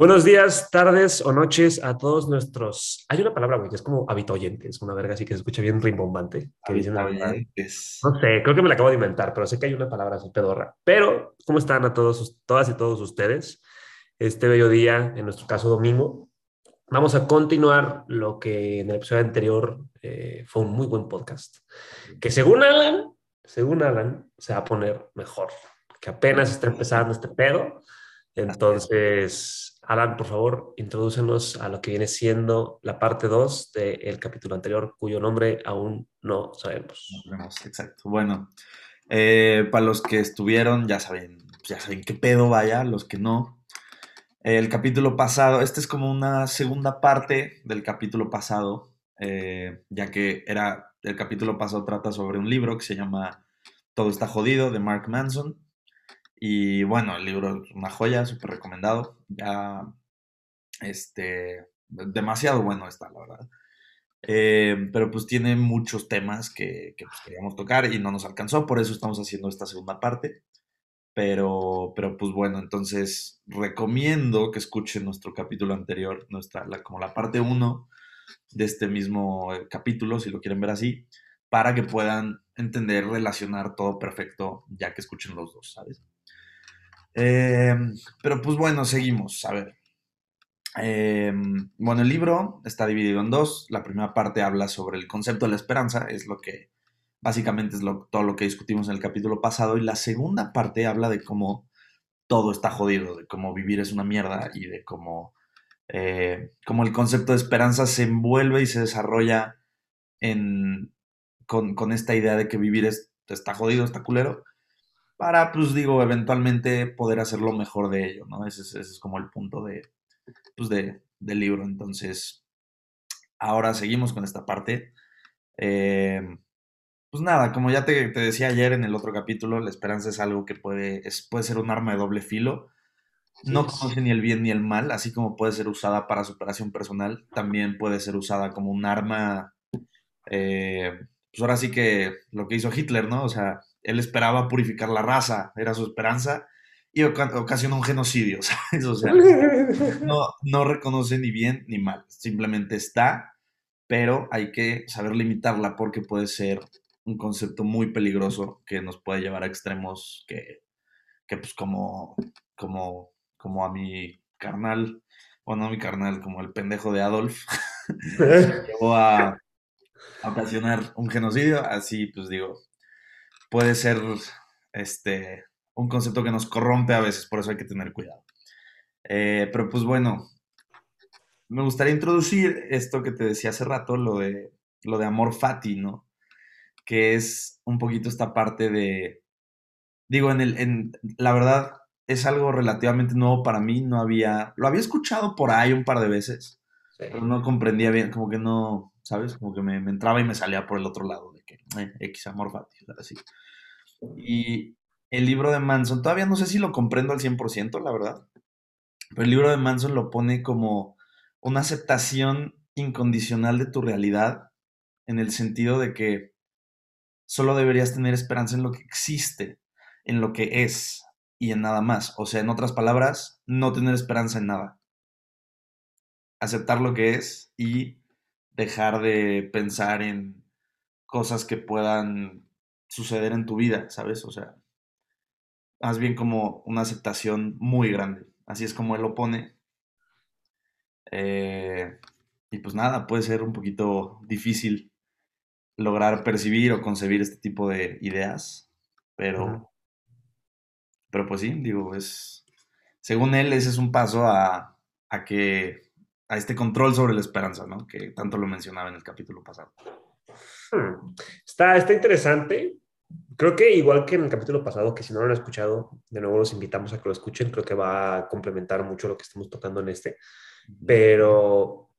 Buenos días, tardes o noches a todos nuestros. Hay una palabra, güey, que es como habitoyentes, una verga así que se escucha bien rimbombante. Que dicen No sé, creo que me la acabo de inventar, pero sé que hay una palabra así pedorra. Pero, ¿cómo están a todos, todas y todos ustedes? Este bello día, en nuestro caso domingo. Vamos a continuar lo que en el episodio anterior eh, fue un muy buen podcast. Que según Alan, según Alan, se va a poner mejor. Que apenas está empezando este pedo. Entonces Alan, por favor, introdúcenos a lo que viene siendo la parte 2 del capítulo anterior, cuyo nombre aún no sabemos. exacto. Bueno, eh, para los que estuvieron, ya saben, ya saben qué pedo vaya, los que no. El capítulo pasado, este es como una segunda parte del capítulo pasado, eh, ya que era, el capítulo pasado trata sobre un libro que se llama Todo está jodido de Mark Manson. Y bueno, el libro es una joya, súper recomendado. Ya, este, demasiado bueno está, la verdad. Eh, pero pues tiene muchos temas que, pues, queríamos tocar y no nos alcanzó, por eso estamos haciendo esta segunda parte. Pero, pero pues bueno, entonces recomiendo que escuchen nuestro capítulo anterior, nuestra, como la parte 1 de este mismo eh, capítulo, si lo quieren ver así, para que puedan entender, relacionar todo perfecto, ya que escuchen los dos, ¿sabes? Eh, pero pues bueno, seguimos. A ver. Eh, bueno, el libro está dividido en dos. La primera parte habla sobre el concepto de la esperanza, es lo que básicamente es todo lo que discutimos en el capítulo pasado. Y la segunda parte habla de cómo todo está jodido, de cómo vivir es una mierda y de cómo, eh, cómo el concepto de esperanza se envuelve y se desarrolla en, con, con esta idea de que vivir es, está jodido, está culero para, pues digo, eventualmente poder hacer lo mejor de ello, ¿no? Ese es, como el punto de, pues, de, del libro. Entonces, ahora seguimos con esta parte. Eh, pues nada, como ya te, decía ayer en el otro capítulo, la esperanza es algo que puede, es, puede ser un arma de doble filo. No conoce ni el bien ni el mal, así como puede ser usada para superación personal, también puede ser usada como un arma, eh, pues ahora sí que lo que hizo Hitler, ¿no? O sea, él esperaba purificar la raza, era su esperanza, y ocasionó un genocidio, ¿sabes? O sea, no, reconoce ni bien ni mal, simplemente está, pero hay que saber limitarla porque puede ser un concepto muy peligroso que nos puede llevar a extremos que, que pues como, como, como a mi carnal, bueno, a mi carnal, como el pendejo de Adolf, llevó a ocasionar un genocidio, así pues digo, puede ser este, un concepto que nos corrompe a veces, por eso hay que tener cuidado. Eh, pero pues bueno, me gustaría introducir esto que te decía hace rato, lo de, lo de amor fati, ¿no? Que es un poquito esta parte de, digo, en el, en, la verdad es algo relativamente nuevo para mí, no había, lo había escuchado por ahí un par de veces, pero no comprendía bien, como que no, ¿sabes? Como que me, entraba y me salía por el otro lado, eh, X amor fati, así. Y el libro de Manson, todavía no sé si lo comprendo al 100%, la verdad, pero el libro de Manson lo pone como una aceptación incondicional de tu realidad, en el sentido de que solo deberías tener esperanza en lo que existe, en lo que es y en nada más. O sea, en otras palabras, no tener esperanza en nada. Aceptar lo que es y dejar de pensar en cosas que puedan suceder en tu vida, ¿sabes? O sea, más bien como una aceptación muy grande. Así es como él lo pone. Eh, y pues nada, puede ser un poquito difícil lograr percibir o concebir este tipo de ideas, pero, pero pues sí, digo, es, según él, ese es un paso a, a que, a este control sobre la esperanza, ¿no? Que tanto lo mencionaba en el capítulo pasado. Hmm. Está, está interesante. Creo que igual que en el capítulo pasado, que si no lo han escuchado, de nuevo los invitamos a que lo escuchen. Creo que va a complementar mucho lo que estamos tocando en este. Pero,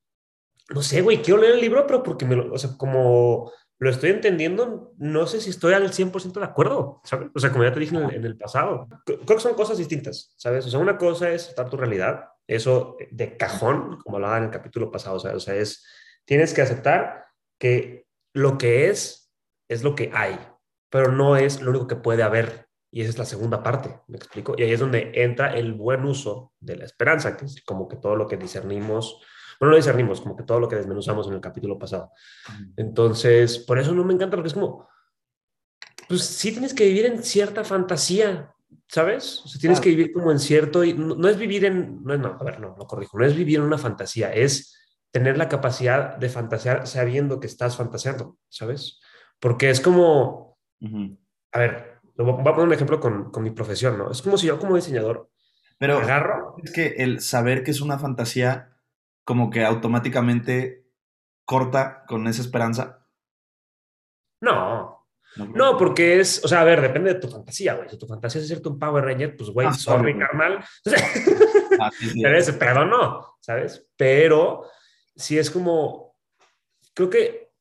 no sé, güey, quiero leer el libro, pero porque me lo, o sea, como lo estoy entendiendo, no sé si estoy al 100% de acuerdo, ¿sabes? O sea, como ya te dije en el, pasado, creo que son cosas distintas, ¿sabes? O sea, una cosa es estar tu realidad, eso de cajón, como hablaba en el capítulo pasado, o sea, es, tienes que aceptar que lo que es, es lo que hay, pero no es lo único que puede haber. Y esa es la segunda parte, ¿me explico? Y ahí es donde entra el buen uso de la esperanza, que es como que todo lo que discernimos, bueno, no discernimos, como que todo lo que desmenuzamos en el capítulo pasado. Entonces, por eso no me encanta, porque es como, pues sí tienes que vivir en cierta fantasía, ¿sabes? O sea, tienes que vivir como en cierto, y no, es vivir en, no, no, a ver, no, lo corrijo, no es vivir en una fantasía, es tener la capacidad de fantasear sabiendo que estás fantaseando, ¿sabes? Porque es como, a ver, voy a poner un ejemplo con, con, mi profesión, ¿no? Es como si yo como diseñador Pero agarro... Es que el saber que es una fantasía como que automáticamente corta con esa esperanza. No, no, porque es, o sea, a ver, depende de tu fantasía, güey. Si tu fantasía es hacerte un Power Ranger, pues, güey, ah, sorry, carnal. Ah, pero no, ¿sabes? Pero si es como, creo que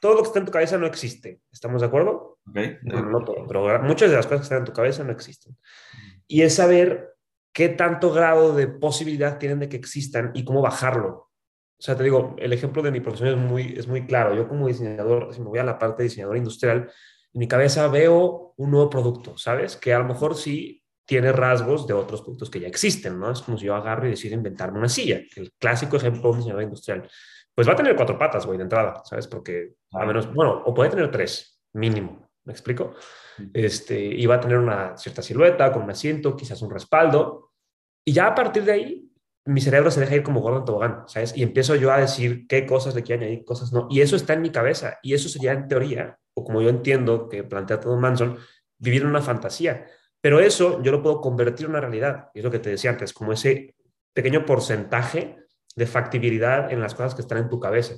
todo lo que está en tu cabeza no existe. ¿Estamos de acuerdo? No, todo, pero muchas de las cosas que están en tu cabeza no existen. Y es saber qué tanto grado de posibilidad tienen de que existan y cómo bajarlo. O sea, te digo, el ejemplo de mi profesión es muy, es muy claro. Yo como diseñador, si me voy a la parte de diseñador industrial, en mi cabeza veo un nuevo producto, ¿sabes? Que a lo mejor sí tiene rasgos de otros productos que ya existen, ¿no? Es como si yo agarro y decido inventarme una silla, el clásico ejemplo de un diseñador industrial pues va a tener cuatro patas, güey, de entrada, ¿sabes? Porque a menos, bueno, o puede tener tres, mínimo, ¿me explico? Este, y va a tener una cierta silueta, con un asiento, quizás un respaldo, y ya a partir de ahí, mi cerebro se deja ir como gordo en tobogán, ¿sabes? Y empiezo yo a decir qué cosas le quiero añadir, cosas no, y eso está en mi cabeza, y eso sería en teoría, o como yo entiendo que plantea todo Manson, vivir en una fantasía. Pero eso yo lo puedo convertir en una realidad, y es lo que te decía antes, como ese pequeño porcentaje de factibilidad en las cosas que están en tu cabeza.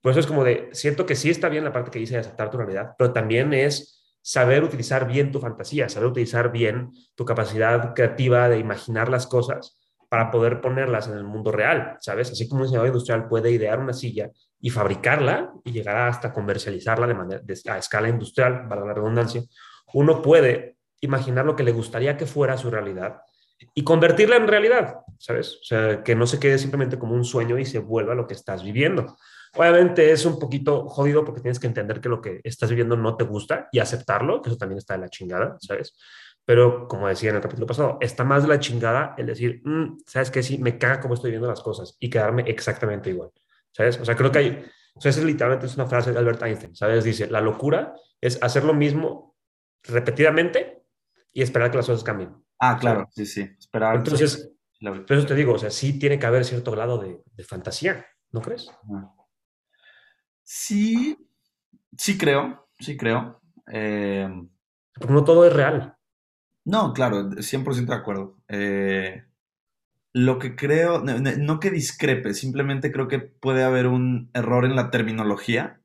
Por eso es como de, siento que sí está bien la parte que dice de aceptar tu realidad, pero también es saber utilizar bien tu fantasía, saber utilizar bien tu capacidad creativa de imaginar las cosas para poder ponerlas en el mundo real, ¿sabes? Así como un diseñador industrial puede idear una silla y fabricarla y llegar hasta comercializarla de manera a escala industrial, para la redundancia, uno puede imaginar lo que le gustaría que fuera su realidad y convertirla en realidad, ¿sabes? O sea, que no se quede simplemente como un sueño y se vuelva lo que estás viviendo. Obviamente es un poquito jodido porque tienes que entender que lo que estás viviendo no te gusta y aceptarlo, que eso también está de la chingada, ¿sabes? Pero como decía en el capítulo pasado, está más de la chingada el decir, mm, ¿sabes qué? Sí, me caga cómo estoy viendo las cosas y quedarme exactamente igual, ¿sabes? O sea, creo que hay, o sea, es literalmente es una frase de Albert Einstein, ¿sabes? Dice, la locura es hacer lo mismo repetidamente y esperar que las cosas cambien. Ah, claro, sí, sí. Esperar. Entonces, por eso te digo, o sea, sí tiene que haber cierto grado de, fantasía, ¿no crees? Sí, sí creo, sí creo. Eh, Porque no todo es real. No, claro, 100% de acuerdo. Eh, lo que creo, no, que discrepe, simplemente creo que puede haber un error en la terminología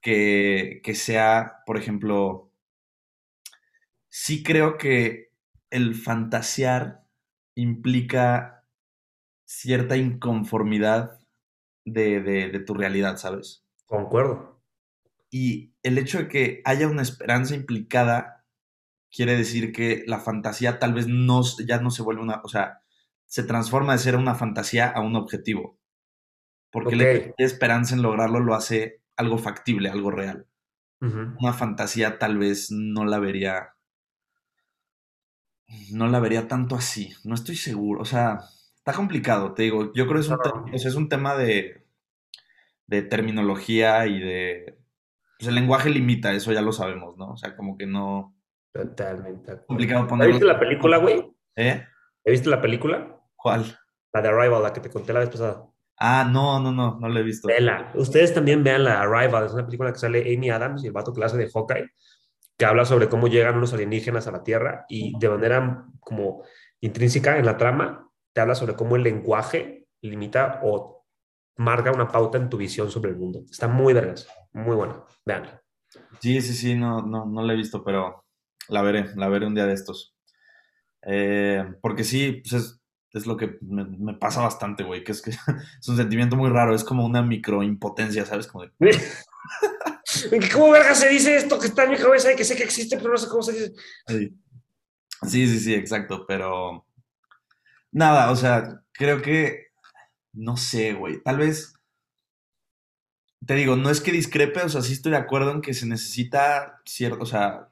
que, que sea, por ejemplo, sí creo que el fantasear implica cierta inconformidad de, tu realidad, ¿sabes? Concuerdo. Y el hecho de que haya una esperanza implicada quiere decir que la fantasía tal vez no, ya no se vuelve una, o sea, se transforma de ser una fantasía a un objetivo. Porque la esperanza en lograrlo lo hace algo factible, algo real. Una fantasía tal vez no la vería no la vería tanto así. No estoy seguro. O sea, está complicado, te digo. Yo creo que es un, tema, es un tema de, de terminología y de... Pues el lenguaje limita, eso ya lo sabemos, ¿no? O sea, como que no... Totalmente. Complicado ponerlo. ¿Viste la película, güey? ¿Eh? ¿Viste la película? ¿Cuál? La de Arrival, la que te conté la vez pasada. Ah, no, no, no, no la he visto. Vela. Ustedes también vean la Arrival, es una película que sale Amy Adams y el vato clase de Hawkeye que habla sobre cómo llegan unos alienígenas a la Tierra y de manera como intrínseca en la trama, te habla sobre cómo el lenguaje limita o marca una pauta en tu visión sobre el mundo. Está muy vergas, muy bueno. Veanla. Sí, sí, sí, no, no, no la he visto, pero la veré, la veré un día de estos. Eh, porque sí, pues es, lo que me, pasa bastante, güey, que es que es un sentimiento muy raro, es como una microimpotencia, ¿sabes? Como de... ¿Cómo verga se dice esto que está en mi cabeza y que sé que existe, pero no sé cómo se dice? Sí, sí, sí, exacto, pero nada, o sea, creo que, no sé, güey, tal vez, te digo, no es que discrepe, o sea, sí estoy de acuerdo en que se necesita cierto, o sea,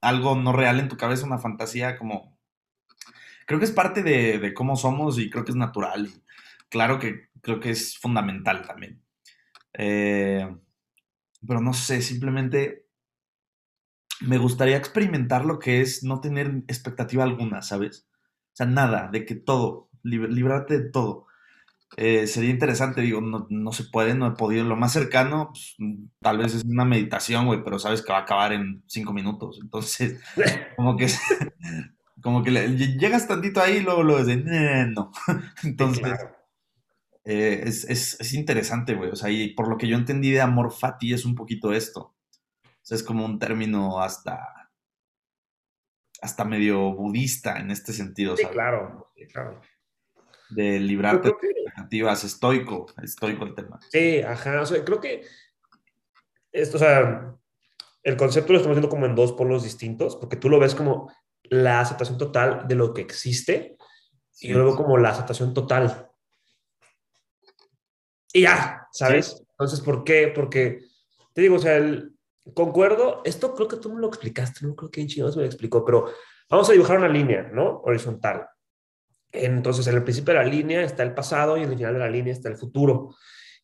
algo no real en tu cabeza, una fantasía como... Creo que es parte de, cómo somos y creo que es natural. claro que creo que es fundamental también. Eh, pero no sé, simplemente me gustaría experimentar lo que es no tener expectativa alguna, ¿sabes? O sea, nada, de que todo, librarte de todo. Eh, sería interesante, digo, no, se puede, no he podido. Lo más cercano, pues, tal vez es una meditación, güey, pero sabes que va a acabar en cinco minutos. Entonces, como que, como que llegas tantito ahí y luego lo ves no. Entonces, eh, es, es, interesante, güey. O sea, y por lo que yo entendí de amor fati es un poquito esto. O sea, es como un término hasta, hasta medio budista en este sentido. Sí, claro, claro. De librarte de expectativas, estoico, estoico el tema. Sí, ajá. O sea, creo que esto, o sea, el concepto lo estamos viendo como en dos polos distintos, porque tú lo ves como la aceptación total de lo que existe y luego como la aceptación total y ya, ¿sabes? Entonces, ¿por qué? Porque, te digo, o sea, el, concuerdo, esto creo que tú me lo explicaste, no creo que en chingados me lo explicó, pero vamos a dibujar una línea, ¿no? Horizontal. Entonces, en el principio de la línea está el pasado y en el final de la línea está el futuro.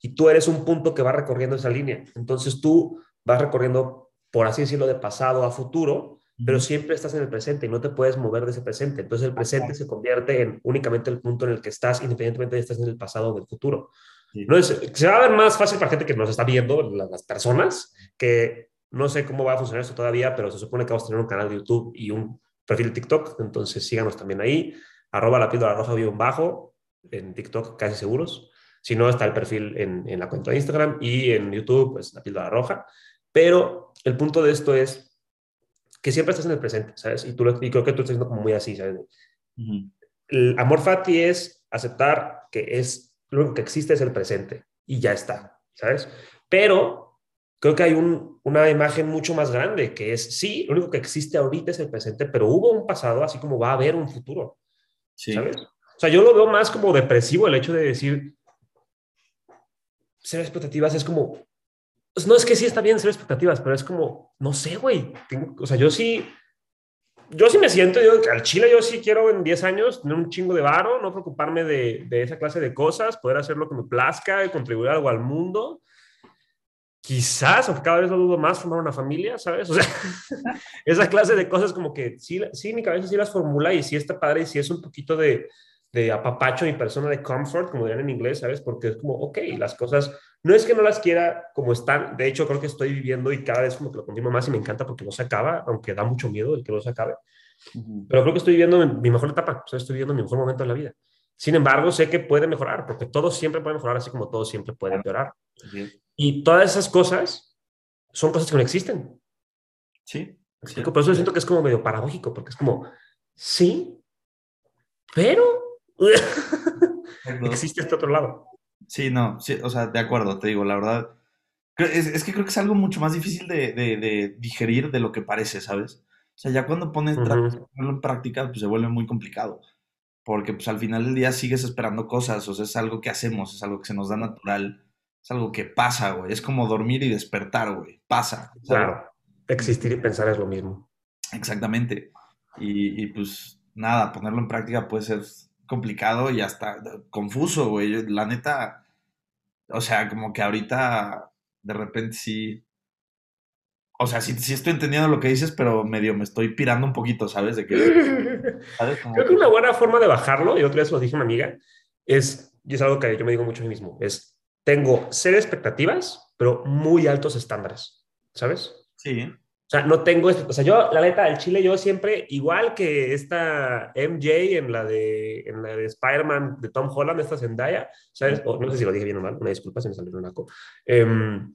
Y tú eres un punto que va recorriendo esa línea. Entonces, tú vas recorriendo, por así decirlo, de pasado a futuro, pero siempre estás en el presente y no te puedes mover de ese presente. Entonces, el presente se convierte en únicamente el punto en el que estás, independientemente de si estás en el pasado o del futuro. No es, se va a ver más fácil para gente que nos está viendo, las, personas, que no sé cómo va a funcionar esto todavía, pero se supone que vamos a tener un canal de YouTube y un perfil de TikTok, entonces síganos también ahí, arroba la píldora roja un bajo, en TikTok casi seguros. Si no, está el perfil en, en, la cuenta de Instagram y en YouTube, pues la píldora roja. Pero el punto de esto es que siempre estás en el presente, ¿sabes? Y, tú, y creo que tú estás siendo como muy así, ¿sabes? El amor fati es aceptar que es lo único que existe es el presente y ya está, ¿sabes? Pero creo que hay una imagen mucho más grande que es, sí, lo único que existe ahorita es el presente, pero hubo un pasado, así como va a haber un futuro, ¿sabes? O sea, yo lo veo más como depresivo el hecho de decir, ser expectativas es como, pues, no es que sí está bien ser expectativas, pero es como, no sé, güey, o sea, yo sí yo sí me siento, yo, al Chile yo sí quiero en 10 años tener un chingo de varo, no preocuparme de, de, esa clase de cosas, poder hacer lo que me plazca y contribuir algo al mundo. Quizás, aunque cada vez lo dudo más, formar una familia, ¿sabes? O sea, esa clase de cosas como que sí, sí, mi cabeza sí las formula y sí está padre y sí es un poquito de, de apapacho mi persona de comfort, como dirían en inglés, ¿sabes? Porque es como, ok, las cosas, no es que no las quiera como están, de hecho creo que estoy viviendo y cada vez como que lo continúo más y me encanta porque no se acaba, aunque da mucho miedo el que no se acabe, pero creo que estoy viviendo mi mejor etapa, o sea, estoy viviendo mi mejor momento en la vida. Sin embargo, sé que puede mejorar, porque todo siempre puede mejorar, así como todo siempre puede empeorar. Y todas esas cosas son cosas que no existen. Sí. Por eso siento que es como medio paradójico, porque es como, sí, pero Existe este otro lado. Sí, no, sí, o sea, de acuerdo, te digo, la verdad. Es, que creo que es algo mucho más difícil de, digerir de lo que parece, ¿sabes? O sea, ya cuando pones en práctica, pues se vuelve muy complicado. Porque pues al final del día sigues esperando cosas, o sea, es algo que hacemos, es algo que se nos da natural, es algo que pasa, güey. Es como dormir y despertar, güey. Pasa. Claro, existir y pensar es lo mismo. Exactamente. Y, y pues nada, ponerlo en práctica puede ser complicado y hasta confuso, güey. La neta, o sea, como que ahorita de repente sí. O sea, sí, sí, estoy entendiendo lo que dices, pero medio me estoy pirando un poquito, ¿sabes? De que, Creo que una buena forma de bajarlo, y otra vez lo dije a una amiga, es, y es algo que yo me digo mucho a mí mismo, es, tengo ser expectativas, pero muy altos estándares, ¿sabes? Sí. O sea, no tengo, o sea, yo, la neta, el Chile, yo siempre, igual que esta MJ en la de, en la de Spider-Man de Tom Holland, esta Zendaya, ¿sabes? No sé si lo dije bien o mal, una disculpa si me salió un naco. Em,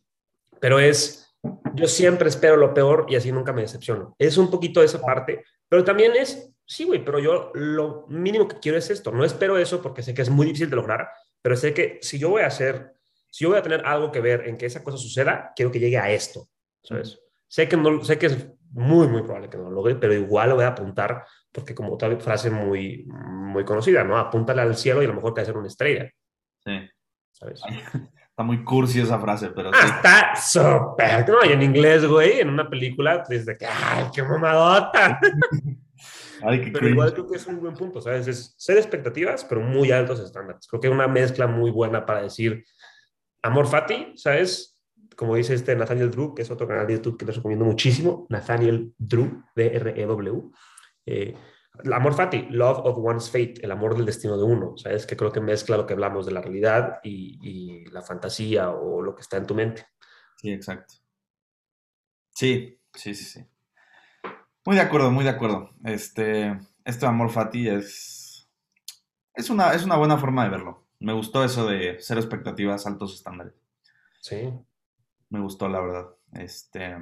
pero es, yo siempre espero lo peor y así nunca me decepciono. Es un poquito esa parte, pero también es, sí, güey, pero yo lo mínimo que quiero es esto. No espero eso porque sé que es muy difícil de lograr, pero sé que si yo voy a hacer, si yo voy a tener algo que ver en que esa cosa suceda, quiero que llegue a esto, ¿sabes? Sé que, no, sé que es muy, muy probable que no lo logre, pero igual lo voy a apuntar porque como tal frase muy, muy conocida, ¿no? Apúntale al cielo y a lo mejor te hacer una estrella. Sí. ¿Sabes? Está muy cursi esa frase, pero sí. Está súper. No, y en inglés, güey, en una película, desde que, ¡ay, qué mamadota! Ay, qué pero igual creo que es un buen punto, ¿sabes? Es ser expectativas, pero muy altos estándares. Creo que es una mezcla muy buena para decir amor fati, ¿sabes? Como dice este Nathaniel Drew, que es otro canal de YouTube que les recomiendo muchísimo, Nathaniel Drew, D-R-E-W. Eh, el amor fati, love of one's fate, el amor del destino de uno, ¿sabes? Que creo que mezcla lo que hablamos de la realidad y, la fantasía o lo que está en tu mente. Sí, exacto. Sí, sí, sí, sí. Muy de acuerdo, muy de acuerdo. Este, este amor fati es, es, una, es una buena forma de verlo. Me gustó eso de ser expectativas, altos estándares. Sí. Me gustó, la verdad. Este,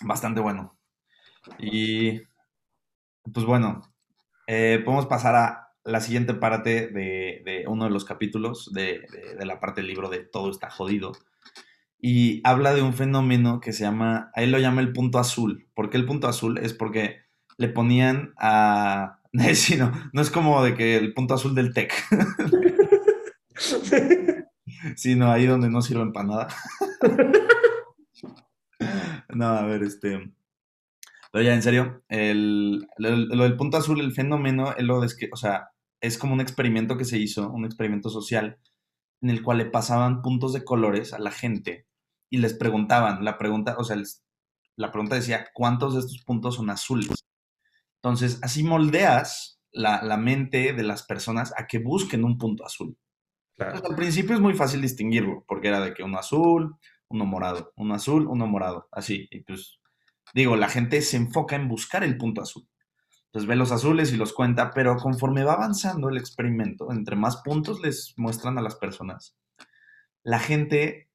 bastante bueno. Y pues bueno, eh, podemos pasar a la siguiente parte de, uno de los capítulos de, la parte del libro de Todo está jodido. Y habla de un fenómeno que se llama, ahí lo llama el punto azul. ¿Por qué el punto azul? Es porque le ponían a... Sí, no, no es como de que el punto azul del TEC. sino ahí donde no sirven para nada. no, a ver, este... Pero ya, en serio, el, lo del punto azul, el fenómeno, es lo de que, o sea, es como un experimento que se hizo, un experimento social, en el cual le pasaban puntos de colores a la gente y les preguntaban, la pregunta, o sea, la pregunta decía, ¿cuántos de estos puntos son azules? Entonces, así moldeas la, la mente de las personas a que busquen un punto azul. Al principio es muy fácil distinguirlo, porque era de que uno azul, uno morado, uno azul, uno morado, así. Y pues Digo, la gente se enfoca en buscar el punto azul. Entonces ve los azules y los cuenta, pero conforme va avanzando el experimento, entre más puntos les muestran a las personas, la gente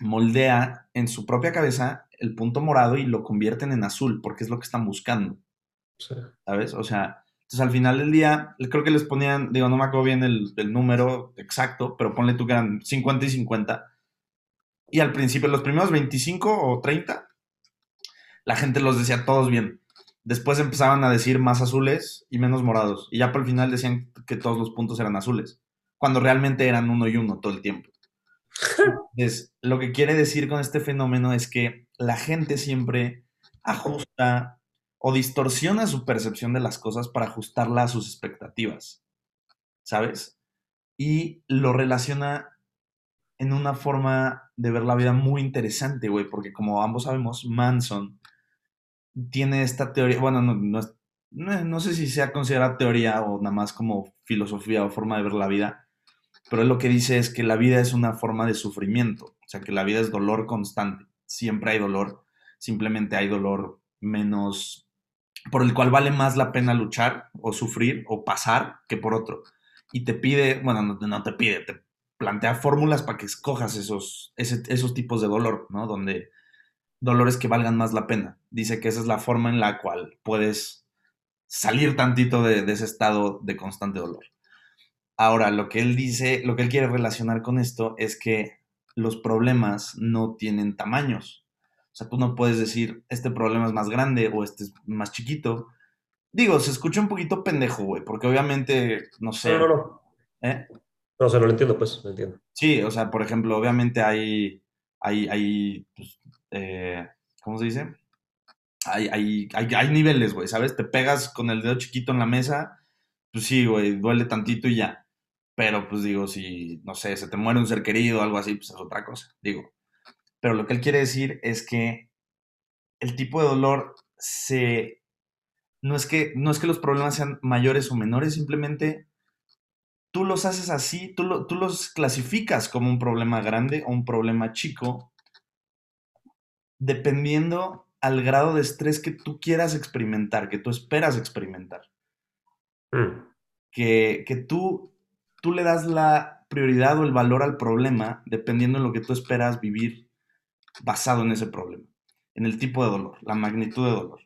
moldea en su propia cabeza el punto morado y lo convierten en azul, porque es lo que están buscando. ¿Sabes? O sea, entonces al final del día, creo que les ponían, digo, no me acuerdo bien el, el número exacto, pero ponle tú que eran 50 y 50. Y al principio, los primeros 25 o 30 la gente los decía todos bien. Después empezaban a decir más azules y menos morados. Y ya por el final decían que todos los puntos eran azules. Cuando realmente eran uno y uno todo el tiempo. Entonces, lo que quiere decir con este fenómeno es que la gente siempre ajusta o distorsiona su percepción de las cosas para ajustarla a sus expectativas. ¿Sabes? Y lo relaciona en una forma de ver la vida muy interesante, güey, porque como ambos sabemos, Manson tiene esta teoría, bueno, no, no, sé si sea considerada teoría o nada más como filosofía o forma de ver la vida, pero él lo que dice es que la vida es una forma de sufrimiento, o sea, que la vida es dolor constante, siempre hay dolor, simplemente hay dolor menos, por el cual vale más la pena luchar o sufrir o pasar que por otro. Y te pide, bueno, no, te pide, te plantea fórmulas para que escojas esos, esos tipos de dolor, ¿no? Donde dolores que valgan más la pena. Dice que esa es la forma en la cual puedes salir tantito de, ese estado de constante dolor. Ahora, lo que él dice, lo que él quiere relacionar con esto es que los problemas no tienen tamaños. O sea, tú no puedes decir, este problema es más grande o este es más chiquito. Digo, se escucha un poquito pendejo, güey, porque obviamente, no sé. No, no, no. ¿Eh? No, o sea, lo entiendo, pues, lo entiendo. Sí, o sea, por ejemplo, obviamente hay, hay, hay pues, eh, ¿cómo se dice? Hay, hay, hay, niveles, güey, ¿sabes? Te pegas con el dedo chiquito en la mesa, pues sí, güey, duele tantito y ya. Pero pues digo, si, no sé, se te muere un ser querido o algo así, pues es otra cosa, digo. Pero lo que él quiere decir es que el tipo de dolor se... No es que, no es que los problemas sean mayores o menores, simplemente tú los haces así, tú, tú los clasificas como un problema grande o un problema chico dependiendo al grado de estrés que tú quieras experimentar, que tú esperas experimentar. Mm. Que, que, tú, tú le das la prioridad o el valor al problema dependiendo de lo que tú esperas vivir basado en ese problema, en el tipo de dolor, la magnitud de dolor.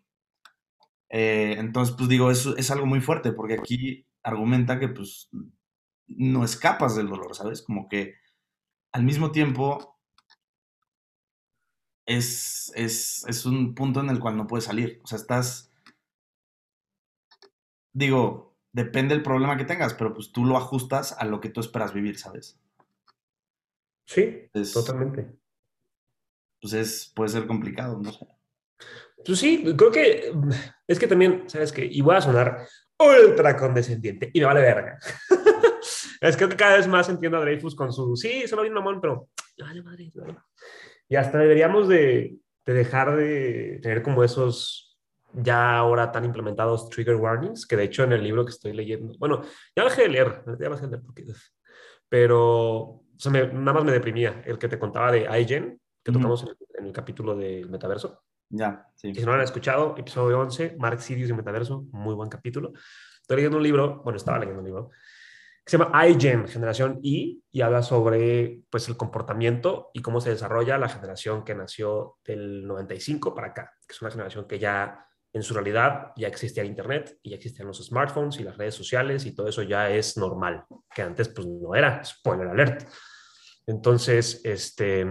Eh, entonces, pues digo, eso es algo muy fuerte porque aquí argumenta que pues no escapas del dolor, ¿sabes? Como que al mismo tiempo es, es, un punto en el cual no puedes salir. O sea, estás, digo, depende del problema que tengas, pero pues tú lo ajustas a lo que tú esperas vivir, ¿sabes? Sí, totalmente. Pues es, puede ser complicado, no sé. Pues sí, creo que es que también, ¿sabes qué? Y voy a sonar ultra condescendiente y me vale verga. es que cada vez más entiendo a Dreyfus con su, sí, solo bien mamón, pero vale madre, Y hasta deberíamos de, de dejar de tener como esos ya ahora tan implementados trigger warnings, que de hecho en el libro que estoy leyendo, bueno, ya dejé de leer, ya dejé de leer porque, pero nada más me deprimía el que te contaba de iGen, que tocamos en el, en el, capítulo del metaverso. Ya, sí. si no lo han escuchado, episodio 11, Mark Sirius y Metaverso, muy buen capítulo. Estoy leyendo un libro, bueno, estaba leyendo un libro, que se llama iGen, generación Y, y habla sobre pues, el comportamiento y cómo se desarrolla la generación que nació del 95 para acá, que es una generación que ya en su realidad ya existía Internet y ya existían los smartphones y las redes sociales y todo eso ya es normal, que antes pues no era, spoiler alert. Entonces, este,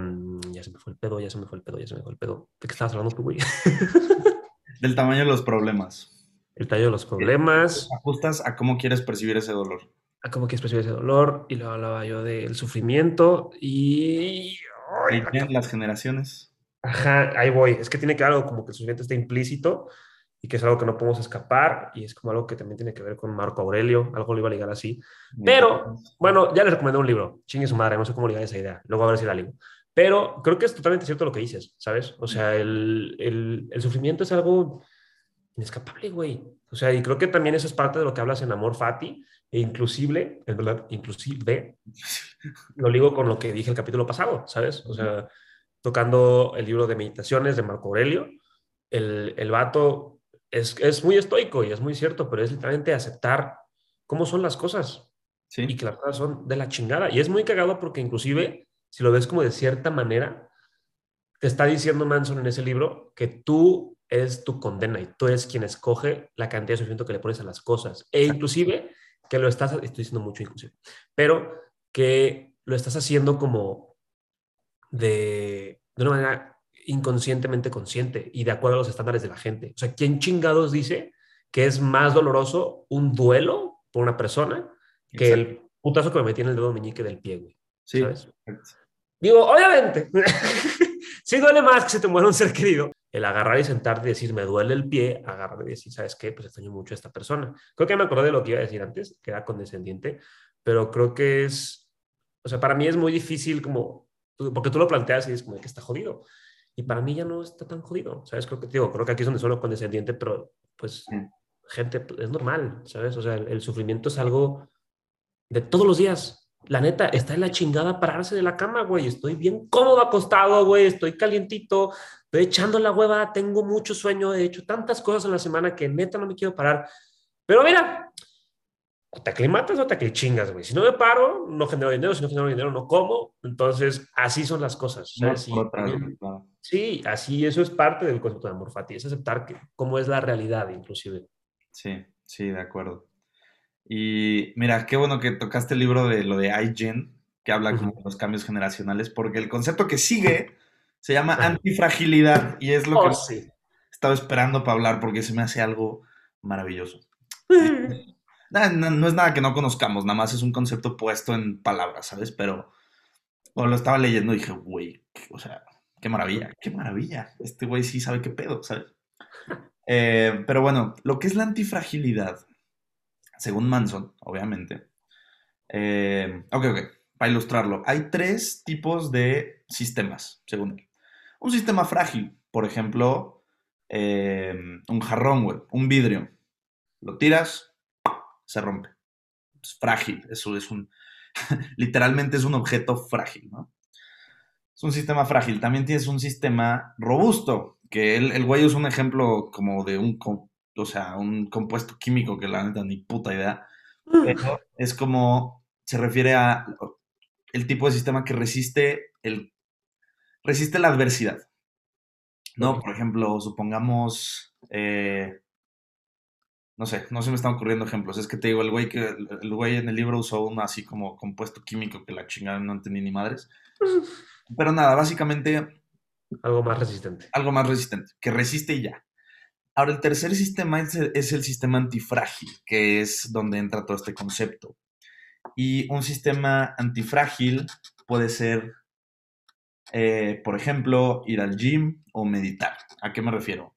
ya se me fue el pedo, ya se me fue el pedo, ya se me fue el pedo. ¿De qué estabas hablando tú, güey? Del tamaño de los problemas. El tamaño de los problemas. Ajustas a cómo quieres percibir ese dolor. A cómo quieres percibir ese dolor. Y luego hablaba yo del sufrimiento y... Las generaciones. Ajá, ahí voy. Es que tiene que algo como que el sufrimiento está implícito y que es algo que no podemos escapar y es como algo que también tiene que ver con Marco Aurelio, algo lo iba a ligar así. Pero, bueno, ya les recomendé un libro, chingue su madre, no sé cómo ligar esa idea, luego a ver si la ligo. Pero creo que es totalmente cierto lo que dices, ¿sabes? O sea, el, el, el sufrimiento es algo inescapable, güey. O sea, y creo que también eso es parte de lo que hablas en Amor Fati, e inclusive, en verdad, inclusive, lo ligo con lo que dije el capítulo pasado, ¿sabes? O sea, tocando el libro de meditaciones de Marco Aurelio, el, el vato es, muy estoico y es muy cierto, pero es literalmente aceptar cómo son las cosas y que las cosas son de la chingada. Y es muy cagado porque inclusive, si lo ves como de cierta manera, te está diciendo Manson en ese libro que tú eres tu condena y tú eres quien escoge la cantidad de sufrimiento que le pones a las cosas. E inclusive que lo estás, estoy diciendo mucho inclusive, pero que lo estás haciendo como de, de una manera inconscientemente consciente y de acuerdo a los estándares de la gente. O sea, ¿quién chingados dice que es más doloroso un duelo por una persona que el putazo que me metí en el dedo meñique del pie, güey? Sí. ¿Sabes? Digo, obviamente, sí duele más que se te muera un ser querido. El agarrar y sentarte y decir, me duele el pie, agarrar y decir, ¿sabes qué? Pues extraño mucho a esta persona. Creo que me acordé de lo que iba a decir antes, que era condescendiente, pero creo que es, o sea, para mí es muy difícil como, porque tú lo planteas y dices como que está jodido. Y para mí ya no está tan jodido, ¿sabes? Creo que, digo, creo que aquí es donde suelo condescendiente, pero pues, gente, pues, es normal, ¿sabes? O sea, el, sufrimiento es algo de todos los días. La neta, está en la chingada pararse de la cama, güey. Estoy bien cómodo acostado, güey. Estoy calientito. Estoy echando la hueva. Tengo mucho sueño. He hecho tantas cosas en la semana que neta no me quiero parar. Pero mira, o te aclimatas o te aclichingas, güey. Si no me paro, no genero dinero. Si no genero dinero, no como. Entonces, así son las cosas. sí, así, eso es parte del concepto de amor fati. Es aceptar que, cómo es la realidad, inclusive. Sí, sí, de acuerdo. Y mira, qué bueno que tocaste el libro de lo de iGen, que habla como de los cambios generacionales, porque el concepto que sigue se llama antifragilidad y es lo que oh, estaba esperando para hablar porque se me hace algo maravilloso. no, es nada que no conozcamos, nada más es un concepto puesto en palabras, ¿sabes? Pero cuando lo estaba leyendo dije, güey, o sea, qué maravilla, qué maravilla. Este güey sí sabe qué pedo, ¿sabes? Eh, pero bueno, lo que es la antifragilidad, según Manson, obviamente. Eh, ok, ok, para ilustrarlo, hay tres tipos de sistemas, según él. Un sistema frágil, por ejemplo, eh, un jarrón, güey, un vidrio. Lo tiras, se rompe. Es frágil, eso es un, literalmente es un objeto frágil, ¿no? Es un sistema frágil. También tienes un sistema robusto, que el, el güey es un ejemplo como de un, o sea, un compuesto químico que la neta ni puta idea, pero es como, se refiere a el tipo de sistema que resiste el, resiste la adversidad. ¿No? Por ejemplo, supongamos, eh, no sé, no se me están ocurriendo ejemplos. Es que te digo, el güey que el güey en el libro usó uno así como compuesto químico que la chingada no entendí ni madres. Pero nada, básicamente algo más resistente. Algo más resistente, que resiste y ya. Ahora, el tercer sistema es el, es el sistema antifrágil, que es donde entra todo este concepto. Y un sistema antifrágil puede ser eh, por ejemplo, ir al gym o meditar. ¿A qué me refiero?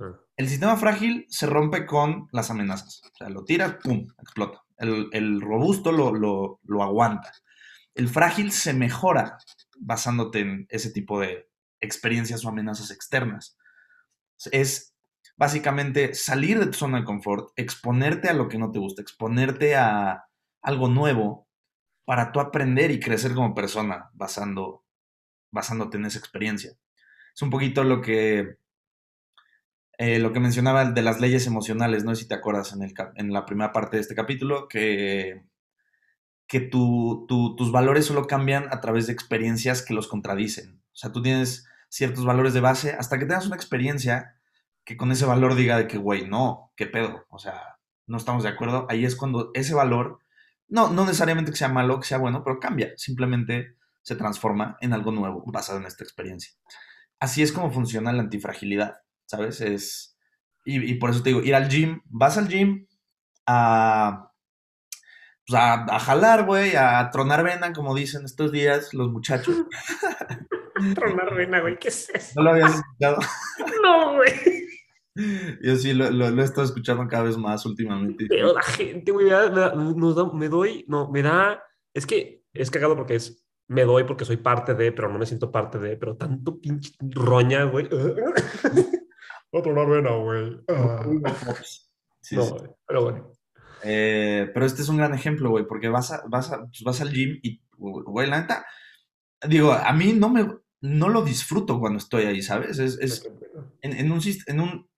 Ah. El sistema frágil se rompe con las amenazas. O sea, lo tiras, ¡pum!, explota. El, robusto lo, lo, aguanta. El frágil se mejora basándote en ese tipo de experiencias o amenazas externas. Es básicamente salir de tu zona de confort, exponerte a lo que no te gusta, exponerte a algo nuevo para tú aprender y crecer como persona basando, basándote en esa experiencia. Es un poquito lo que eh, lo que mencionaba de las leyes emocionales, no sé si te acuerdas en, el, la primera parte de este capítulo, que, que tus valores solo cambian a través de experiencias que los contradicen. O sea, tú tienes ciertos valores de base hasta que tengas una experiencia que con ese valor diga de que, güey, no, qué pedo, o sea, no estamos de acuerdo. Ahí es cuando ese valor, no, no necesariamente que sea malo, que sea bueno, pero cambia, simplemente se transforma en algo nuevo basado en esta experiencia. Así es como funciona la antifragilidad. ¿Sabes? Es, y, por eso te digo, ir al gym, vas al gym a, pues a, jalar, güey, a tronar vena, como dicen estos días los muchachos. tronar vena, güey, ¿qué es eso? ¿No lo habías escuchado? no, güey. Yo sí lo, lo, he estado escuchando cada vez más últimamente. Pero la gente, güey, me, me doy, no, me da, es que es cagado porque es, me doy porque soy parte de, pero no me siento parte de, pero tanto pinche roña, güey. Otro vena, güey. Ah. no, pero bueno. Eh, pero este es un gran ejemplo, güey, porque vas, a, vas, pues vas al gym y, güey, la neta, digo, a mí no me, no lo disfruto cuando estoy ahí, ¿sabes? Es, es en, en, un, en, un,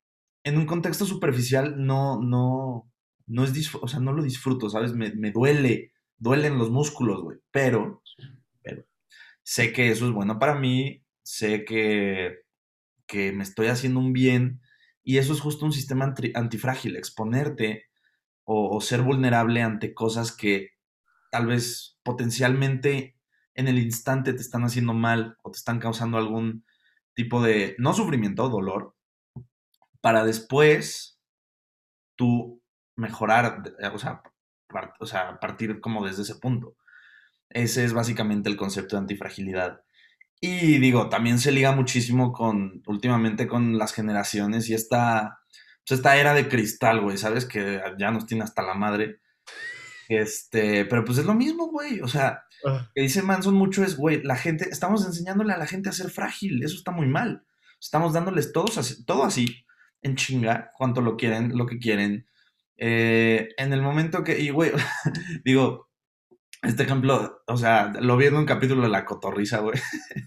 en un contexto superficial no, no, no es, o sea, no lo disfruto, ¿sabes? Me, me duele, duelen los músculos, güey, pero, pero sé que eso es bueno para mí, sé que que me estoy haciendo un bien y eso es justo un sistema antifrágil, exponerte o, ser vulnerable ante cosas que tal vez potencialmente en el instante te están haciendo mal o te están causando algún tipo de, no sufrimiento, dolor, para después tú mejorar, o sea, o sea, partir como desde ese punto. Ese es básicamente el concepto de antifragilidad. Y digo, también se liga muchísimo con, últimamente con las generaciones y esta, pues esta era de cristal, güey, ¿sabes? Que ya nos tiene hasta la madre. Este, pero pues es lo mismo, güey. O sea, ah. que dice Manson mucho es, güey, la gente, estamos enseñándole a la gente a ser frágil, eso está muy mal. Estamos dándoles todos así, todo así, en chinga, cuanto lo quieren, lo que quieren. Eh, en el momento que, y güey, digo, este ejemplo, o sea, lo vi en un capítulo de La Cotorriza, güey.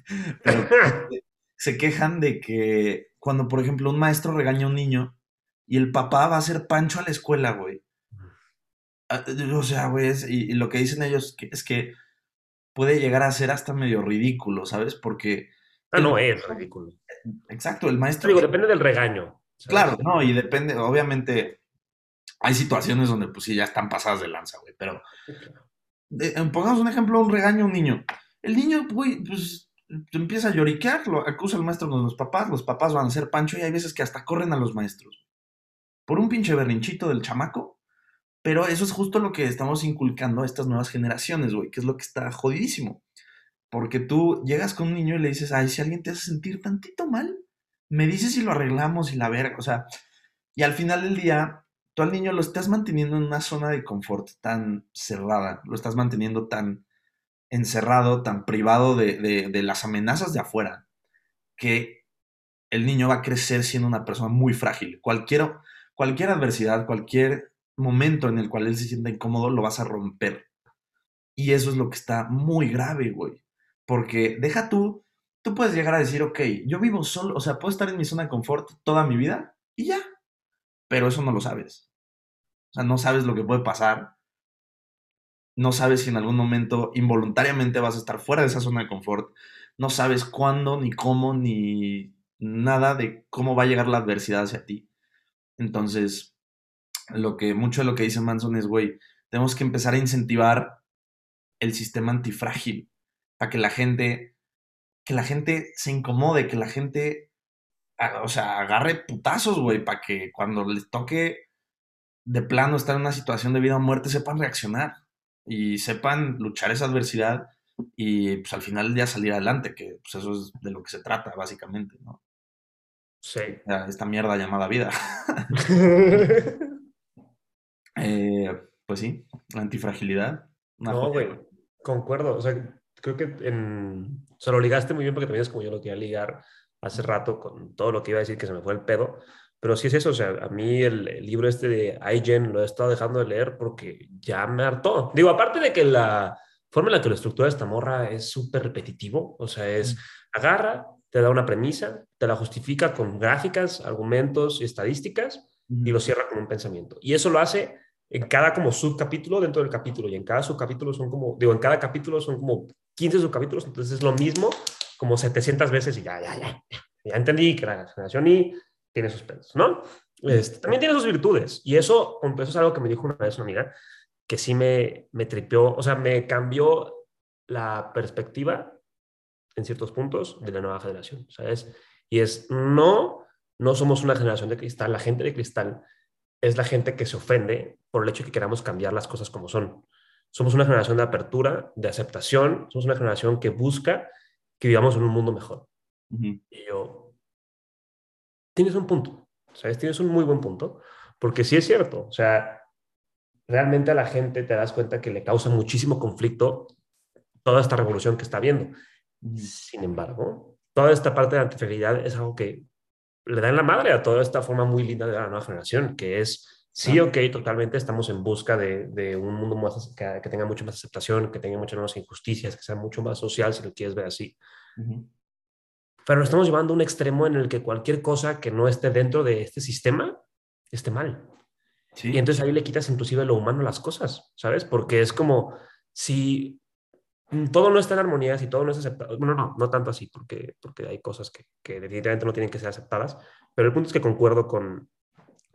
Pero se quejan de que cuando, por ejemplo, un maestro regaña a un niño y el papá va a hacer pancho a la escuela, güey. Ah, o sea, güey, y, lo que dicen ellos es que puede llegar a ser hasta medio ridículo, ¿sabes? Porque... Ah, no es ridículo. Exacto, el maestro... Digo, depende del regaño. Claro, no, y depende, obviamente, hay situaciones donde pues sí ya están pasadas de lanza, güey, pero eh, pongamos un ejemplo, un regaño a un niño. El niño, güey, pues empieza a lloriquear, lo acusa al maestro de los papás, los papás van a hacer pancho y hay veces que hasta corren a los maestros. Por un pinche berrinchito del chamaco. Pero eso es justo lo que estamos inculcando a estas nuevas generaciones, güey, que es lo que está jodidísimo. Porque tú llegas con un niño y le dices, ay, si alguien te hace sentir tantito mal, me dices si lo arreglamos y la verga. O sea, y al final del día, tú al niño lo estás manteniendo en una zona de confort tan cerrada, lo estás manteniendo tan encerrado, tan privado de, las amenazas de afuera, que el niño va a crecer siendo una persona muy frágil. Cualquier, cualquier adversidad, cualquier momento en el cual él se sienta incómodo, lo vas a romper. Y eso es lo que está muy grave, güey. Porque deja tú, tú puedes llegar a decir, ok, yo vivo solo, o sea, puedo estar en mi zona de confort toda mi vida y ya, pero eso no lo sabes. O sea, no sabes lo que puede pasar. No sabes si en algún momento involuntariamente vas a estar fuera de esa zona de confort. No sabes cuándo, ni cómo, ni nada de cómo va a llegar la adversidad hacia ti. Entonces, lo que, mucho de lo que dice Manson es, güey, tenemos que empezar a incentivar el sistema antifrágil para que la gente, que la gente se incomode, que la gente o sea, agarre putazos, güey, para que cuando les toque de plano estar en una situación de vida o muerte sepan reaccionar y sepan luchar esa adversidad y pues al final del día salir adelante, que pues eso es de lo que se trata básicamente, ¿no? Sí. esta mierda llamada vida. Eh, pues sí, la antifragilidad. No, güey, concuerdo. O sea, creo que en... se lo ligaste muy bien porque también es como yo lo quería ligar hace rato con todo lo que iba a decir que se me fue el pedo. Pero sí es eso, o sea, a mí el, libro este de iGen lo he estado dejando de leer porque ya me hartó. Digo, aparte de que la forma en la que lo estructura esta morra es súper repetitivo, o sea, es agarra, te da una premisa, te la justifica con gráficas, argumentos y estadísticas y lo cierra con un pensamiento. Y eso lo hace en cada como subcapítulo dentro del capítulo y en cada subcapítulo son como, digo, en cada capítulo son como 15 subcapítulos, entonces es lo mismo como 700 veces y ya, ya, ya, ya entendí que la generación Y tiene sus pedos, ¿no? Este, también tiene sus virtudes y eso, eso es algo que me dijo una vez una amiga que sí me, me tripeó, o sea, me cambió la perspectiva en ciertos puntos de la nueva generación, ¿sabes? Y es, no, no somos una generación de cristal, la gente de cristal es la gente que se ofende por el hecho de que queramos cambiar las cosas como son. Somos una generación de apertura, de aceptación, somos una generación que busca que vivamos en un mundo mejor. Y yo, tienes un punto, ¿sabes? Tienes un muy buen punto, porque sí es cierto, o sea, realmente a la gente te das cuenta que le causa muchísimo conflicto toda esta revolución que está viendo. Sin embargo, toda esta parte de la antifragilidad es algo que le da en la madre a toda esta forma muy linda de la nueva generación, que es, sí, ok, totalmente estamos en busca de, un mundo más, que, tenga mucho más aceptación, que tenga muchas menos injusticias, que sea mucho más social, si lo quieres ver así. Pero lo estamos llevando a un extremo en el que cualquier cosa que no esté dentro de este sistema esté mal. Y entonces ahí le quitas inclusive lo humano a las cosas, ¿sabes? Porque es como si todo no está en armonía, si todo no es aceptado, bueno, no, no tanto así, porque, porque hay cosas que, que definitivamente no tienen que ser aceptadas, pero el punto es que concuerdo con,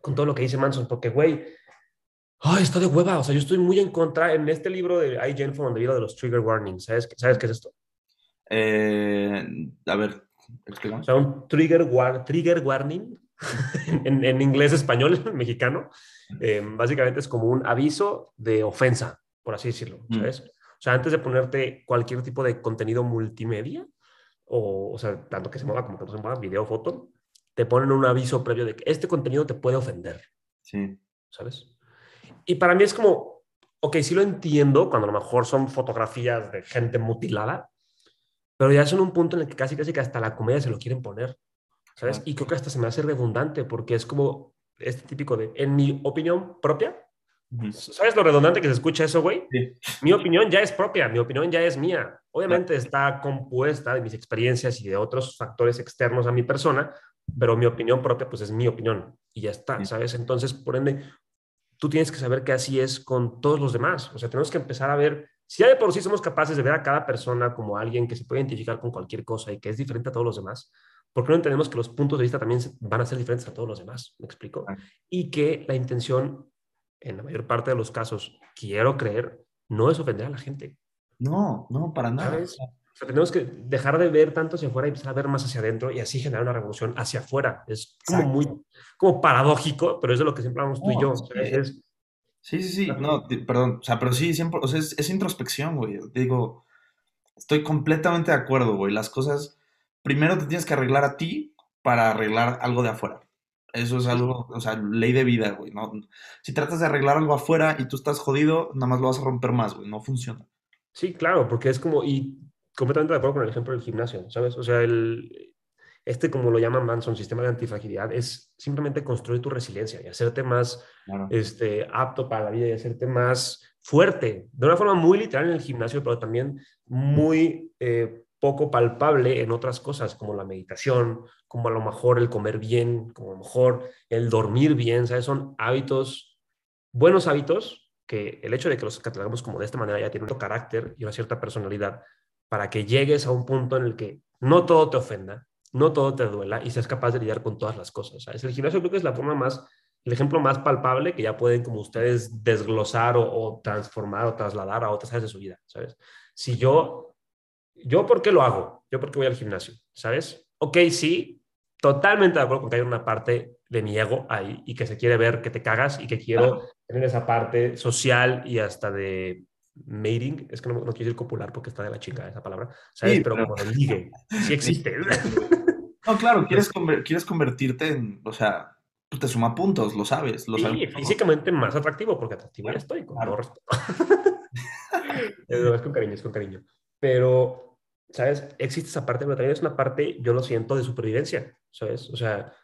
con todo lo que dice Manson, porque, güey, ay, está de hueva, o sea, yo estoy muy en contra, en este libro de I. donde de de los trigger warnings, ¿sabes, ¿sabes qué es esto? Eh, a ver, O sea, un trigger, war, trigger warning, en, en, inglés, español, mexicano, eh, básicamente es como un aviso de ofensa, por así decirlo, mm. ¿sabes? O sea, antes de ponerte cualquier tipo de contenido multimedia, o, o sea, tanto que se mueva como que no se mueva, video, foto, te ponen un aviso previo de que este contenido te puede ofender. Sí. ¿Sabes? Y para mí es como, ok, sí lo entiendo cuando a lo mejor son fotografías de gente mutilada, pero ya son un punto en el que casi, casi que hasta la comedia se lo quieren poner. ¿Sabes? Y creo que hasta se me hace redundante porque es como este típico de, en mi opinión propia, ¿Sabes lo redundante que se escucha eso, güey? Mi opinión ya es propia, mi opinión ya es mía. Obviamente está compuesta de mis experiencias y de otros factores externos a mi persona, pero mi opinión propia, pues es mi opinión y ya está, ¿sabes? Entonces, por ende, tú tienes que saber que así es con todos los demás. O sea, tenemos que empezar a ver, si ya de por sí somos capaces de ver a cada persona como alguien que se puede identificar con cualquier cosa y que es diferente a todos los demás, ¿por qué no entendemos que los puntos de vista también van a ser diferentes a todos los demás? ¿Me explico? Y que la intención en la mayor parte de los casos, quiero creer, no es ofender a la gente. No, no, para nada. O sea, tenemos que dejar de ver tanto hacia afuera y empezar a ver más hacia adentro y así generar una revolución hacia afuera. Es como muy, como paradójico, pero es de lo que siempre hablamos tú y yo. Sí, sí, sí, no, perdón, o sea, pero sí, siempre, o sea, es, es introspección, güey. Digo, estoy completamente de acuerdo, güey. Las cosas, primero te tienes que arreglar a ti para arreglar algo de afuera. Eso es algo, o sea, ley de vida, güey. ¿no? Si tratas de arreglar algo afuera y tú estás jodido, nada más lo vas a romper más, güey. No funciona. Sí, claro, porque es como, y completamente de acuerdo con el ejemplo del gimnasio, ¿sabes? O sea, el, este, como lo llaman Manson, sistema de antifragilidad, es simplemente construir tu resiliencia y hacerte más este, apto para la vida y hacerte más fuerte, de una forma muy literal en el gimnasio, pero también muy eh, poco palpable en otras cosas, como la meditación, como a lo mejor el comer bien, como a lo mejor el dormir bien, ¿sabes? Son hábitos, buenos hábitos, que el hecho de que los catalogamos como de esta manera ya tiene un carácter y una cierta personalidad para que llegues a un punto en el que no todo te ofenda, no todo te duela y seas capaz de lidiar con todas las cosas. ¿sabes? El gimnasio creo que es la forma más, el ejemplo más palpable que ya pueden como ustedes desglosar o, o transformar o trasladar a otras áreas de su vida, ¿sabes? Si yo ¿Yo por qué lo hago? ¿Yo por qué voy al gimnasio? ¿Sabes? Ok, sí, totalmente de acuerdo con que hay una parte de mi ego ahí y que se quiere ver que te cagas y que quiero tener esa parte social y hasta de mating, es que no, no quiero decir copular porque está de la chingada esa palabra, ¿sabes? pero, como de ligue, sí existe. no, claro, quieres, quieres convertirte en, o sea, pues, te suma puntos, lo sabes. Lo sí, físicamente más atractivo, porque atractivo ya estoy, con todo respeto. es con cariño, es con cariño. Pero, ¿sabes? Existe esa parte, pero también es una parte, yo lo siento, de supervivencia, ¿sabes? O sea,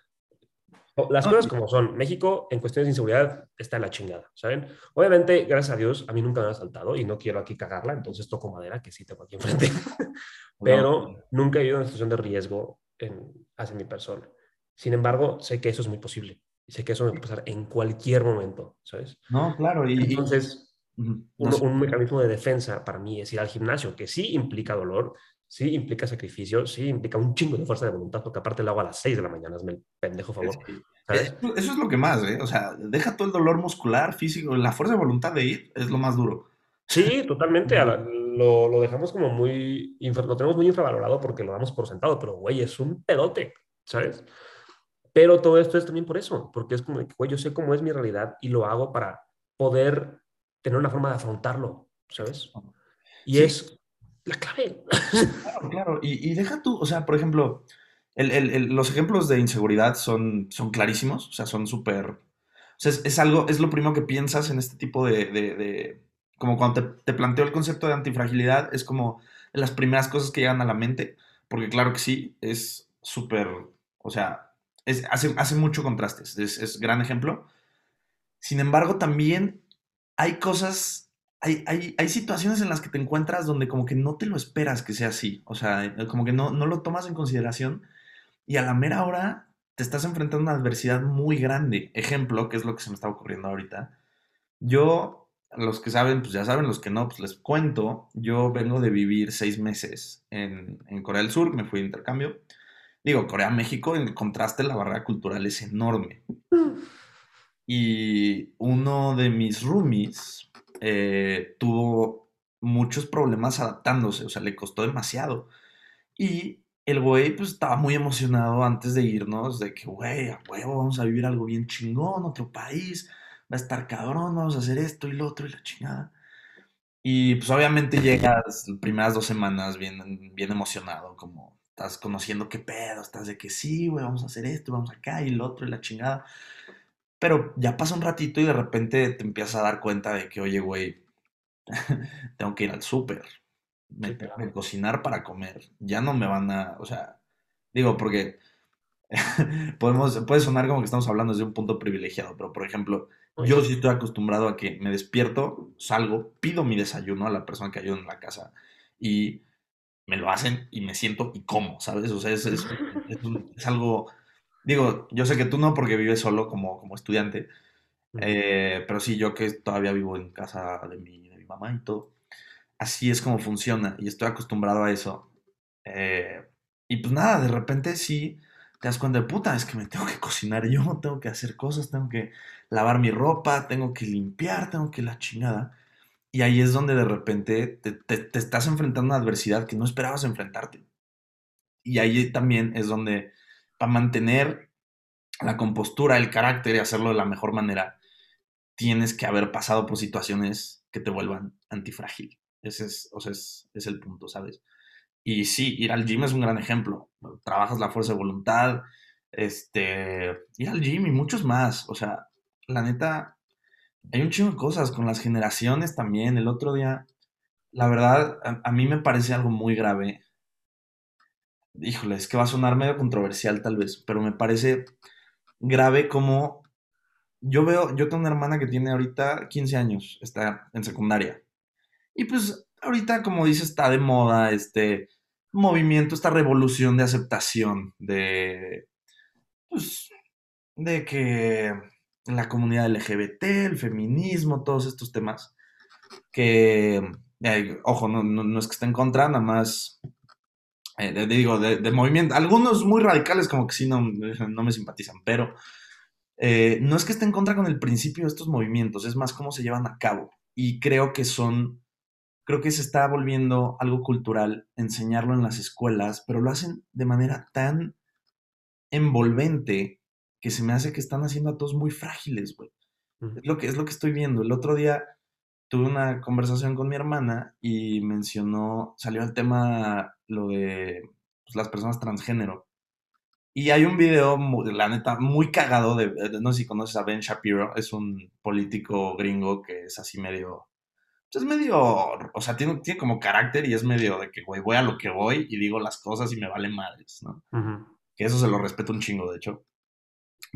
las cosas como son. México, en cuestiones de inseguridad, está en la chingada, ¿saben? Obviamente, gracias a Dios, a mí nunca me han asaltado y no quiero aquí cagarla, entonces toco madera, que sí tengo aquí enfrente. Pero nunca he vivido en una situación de riesgo en, hacia mi persona. Sin embargo, sé que eso es muy posible. Y sé que eso me puede pasar en cualquier momento, ¿sabes? No, claro. Y, Entonces, un, mecanismo de defensa para mí es ir al gimnasio, que sí implica dolor, sí implica sacrificio, sí implica un chingo de fuerza de voluntad, porque aparte lo hago a las 6 de la mañana, es el pendejo favor. Eso, es lo que más, ¿eh? O sea, deja todo el dolor muscular, físico, la fuerza de voluntad de ir es lo más duro. Sí, totalmente. lo, lo, dejamos como muy, lo tenemos muy infravalorado porque lo damos por sentado, pero güey, es un pedote, ¿sabes? Pero todo esto es también por eso, porque es como que, güey, yo sé cómo es mi realidad y lo hago para poder tener una forma de afrontarlo, ¿sabes? Y es la clave. Claro, claro. Y, deja tú, o sea, por ejemplo, los ejemplos de inseguridad son, son clarísimos, o sea, son súper... O sea, es, algo, es lo primero que piensas en este tipo de... como cuando te, te, planteo el concepto de antifragilidad, es como las primeras cosas que llegan a la mente, porque claro que sí, es súper, o sea, hace, hace mucho contrastes, es, es, gran ejemplo. Sin embargo, también hay cosas, hay, hay, hay, situaciones en las que te encuentras donde como que no te lo esperas que sea así, o sea, eh, como que no, no lo tomas en consideración y a la mera hora te estás enfrentando a una adversidad muy grande. Ejemplo, que es lo que se me está ocurriendo ahorita. Yo, los que saben, pues ya saben, los que no, pues les cuento. Yo vengo de vivir seis meses en, en Corea del Sur, me fui de intercambio. Digo, Corea-México, en contraste, la barrera cultural es enorme. Y uno de mis roomies eh, tuvo muchos problemas adaptándose, o sea, le costó demasiado. Y el güey, pues estaba muy emocionado antes de irnos, de que, güey, a huevo, vamos a vivir algo bien chingón, otro país, va a estar cabrón, vamos a hacer esto y lo otro y la chingada. Y pues obviamente llegas las primeras dos semanas bien, bien emocionado, como estás conociendo qué pedo, estás de que sí, güey, vamos a hacer esto, vamos acá y el otro y la chingada. Pero ya pasa un ratito y de repente te empiezas a dar cuenta de que, oye, güey, tengo que ir al súper, me tengo que cocinar para comer. Ya no me van a, o sea, digo, porque podemos, puede sonar como que estamos hablando desde un punto privilegiado, pero por ejemplo, yo sí estoy acostumbrado a que me despierto, salgo, pido mi desayuno a la persona que ayuda en la casa y me lo hacen y me siento y como, ¿sabes? O sea, es, es, es, algo, digo, yo sé que tú no porque vives solo como, como estudiante, eh, pero sí, yo que todavía vivo en casa de mi, de mi mamá y todo, así es como funciona y estoy acostumbrado a eso. Eh, y pues nada, de repente sí te das cuenta de puta, es que me tengo que cocinar yo, tengo que hacer cosas, tengo que lavar mi ropa, tengo que limpiar, tengo que la chingada. Y ahí es donde de repente te, estás enfrentando a una adversidad que no esperabas enfrentarte. Y ahí también es donde, para mantener la compostura, el carácter y hacerlo de la mejor manera, tienes que haber pasado por situaciones que te vuelvan antifrágil. Ese es, o sea, es, el punto, ¿sabes? Y sí, ir al gym es un gran ejemplo. Trabajas la fuerza de voluntad, este, ir al gym y muchos más. O sea, la neta, hay un chingo de cosas con las generaciones también. El otro día, la verdad, a, mí me parece algo muy grave. Híjole, es que va a sonar medio controversial tal vez, pero me parece grave como yo veo, yo tengo una hermana que tiene ahorita 15 años, está en secundaria. Y pues ahorita, como dice, está de moda este movimiento, esta revolución de aceptación de, pues, de que la comunidad LGBT, el feminismo, todos estos temas que, eh, ojo, no, es que esté en contra, nada más, eh, digo, de, movimiento, algunos muy radicales como que sí no, no me simpatizan, pero eh, no es que esté en contra con el principio de estos movimientos, es más cómo se llevan a cabo. Y creo que son, creo que se está volviendo algo cultural enseñarlo en las escuelas, pero lo hacen de manera tan envolvente que se me hace que están haciendo a todos muy frágiles, güey. Es lo que, es lo que estoy viendo. El otro día tuve una conversación con mi hermana y mencionó, salió el tema lo de pues, las personas transgénero. Y hay un video, la neta, muy cagado de, no sé si conoces a Ben Shapiro, es un político gringo que es así medio, pues, es medio, o sea, tiene, tiene como carácter y es medio de que, güey, voy a lo que voy y digo las cosas y me vale madres, ¿no? Que eso se lo respeto un chingo, de hecho.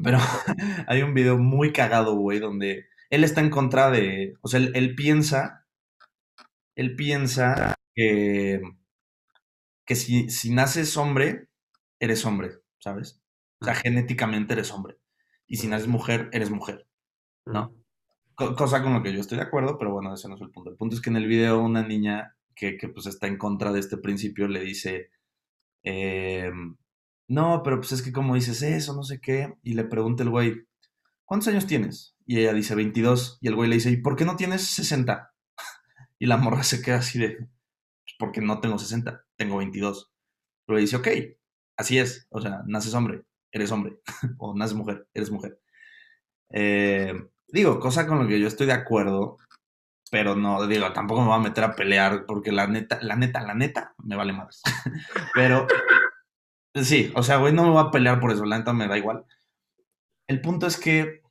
Pero hay un video muy cagado, güey, donde él está en contra de, o sea, él, piensa, él piensa que, que si, si naces hombre, eres hombre, ¿sabes? O sea, genéticamente eres hombre. Y si naces mujer, eres mujer, ¿no? cosa con lo que yo estoy de acuerdo, pero bueno, ese no es el punto. El punto es que en el video una niña que, que pues está en contra de este principio le dice, eh, no, pero pues es que como dices eso, no sé qué, y le pregunta el güey, ¿cuántos años tienes? Y ella dice 22, y el güey le dice, ¿y por qué no tienes 60? Y la morra se queda así de, porque no tengo 60, tengo 22. Pero dice, ok, así es, o sea, naces hombre, eres hombre, o naces mujer, eres mujer. Eh, digo, cosa con lo que yo estoy de acuerdo, pero no, digo, tampoco me voy a meter a pelear, porque la neta, la neta, la neta, me vale más. pero Sí, o sea, güey, no me voy a pelear por eso, la neta me da igual. El punto es que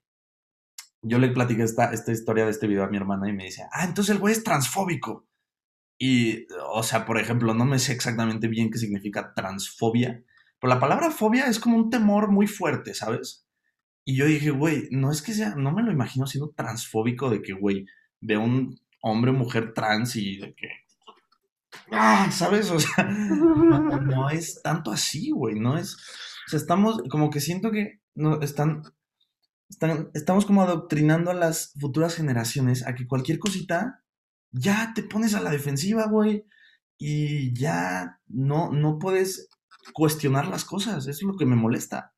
yo le platiqué esta, esta historia de este video a mi hermana y me dice, ah, entonces el güey es transfóbico. Y, o sea, por ejemplo, no me sé exactamente bien qué significa transfobia, pero la palabra fobia es como un temor muy fuerte, ¿sabes? Y yo dije, güey, no es que sea, no me lo imagino siendo transfóbico de que, güey, ve un hombre o mujer trans y de que ah, ¿sabes? O sea, no, es tanto así, güey, no es, o sea, estamos, como que siento que no, están, están, estamos como adoctrinando a las futuras generaciones a que cualquier cosita ya te pones a la defensiva, güey, y ya no, no puedes cuestionar las cosas, eso es lo que me molesta.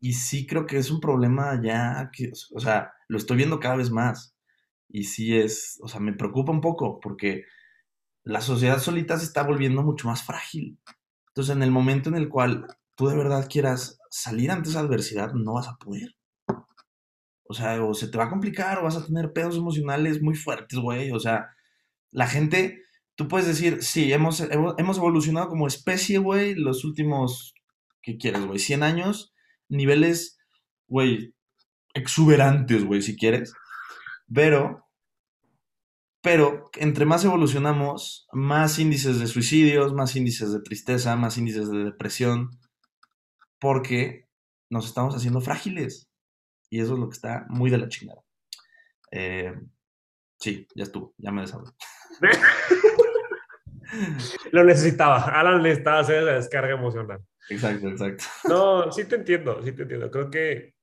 Y sí creo que es un problema ya que, o sea, lo estoy viendo cada vez más. Y sí es, o sea, me preocupa un poco porque la sociedad solita se está volviendo mucho más frágil. Entonces, en el momento en el cual tú de verdad quieras salir ante esa adversidad, no vas a poder. O sea, o se te va a complicar o vas a tener pedos emocionales muy fuertes, güey. O sea, la gente, tú puedes decir, sí, hemos, hemos evolucionado como especie, güey, los últimos, ¿qué quieres, güey? 100 años, niveles, güey, exuberantes, güey, si quieres. Pero pero entre más evolucionamos, más índices de suicidios, más índices de tristeza, más índices de depresión, porque nos estamos haciendo frágiles. Y eso es lo que está muy de la chingada. Eh, sí, ya estuvo, ya me deshago. lo necesitaba, Alan necesitaba hacer esa descarga emocional. Exacto, exacto. No, sí te entiendo, sí te entiendo. Creo que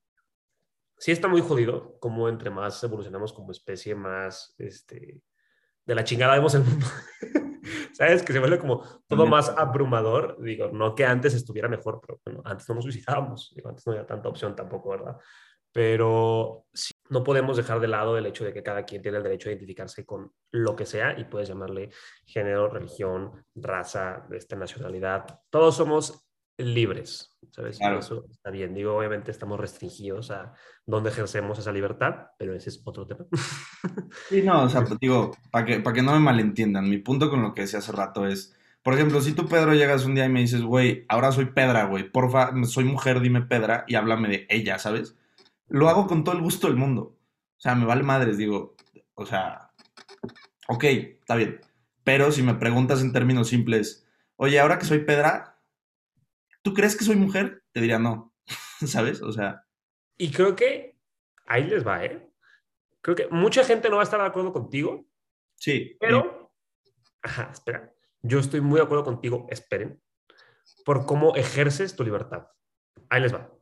sí está muy jodido como entre más evolucionamos como especie, más este, de la chingada vemos el mundo. ¿Sabes? Que se vuelve como todo más abrumador. Digo, no que antes estuviera mejor, pero bueno, antes no nos suicidábamos. Digo, antes no había tanta opción tampoco, ¿verdad? Pero sí, no podemos dejar de lado el hecho de que cada quien tiene el derecho a identificarse con lo que sea y puedes llamarle género, religión, raza, este, nacionalidad. Todos somos libres, ¿sabes? Eso está bien. Digo, obviamente estamos restringidos a dónde ejercemos esa libertad, pero ese es otro tema. Sí, no, o sea, pues, digo, para que, para que no me malentiendan, mi punto con lo que decía hace rato es, por ejemplo, si tú, Pedro, llegas un día y me dices, güey, ahora soy Pedra, güey, porfa, soy mujer, dime Pedra y háblame de ella, ¿sabes? Lo hago con todo el gusto del mundo. O sea, me vale madres, digo, o sea, ok, está bien. Pero si me preguntas en términos simples, oye, ahora que soy Pedra, ¿tú crees que soy mujer? Te diría no, ¿sabes? O sea. Y creo que ahí les va, ¿eh? Creo que mucha gente no va a estar de acuerdo contigo. Sí. Pero, ajá, espera. Yo estoy muy de acuerdo contigo, esperen, por cómo ejerces tu libertad. Ahí les va.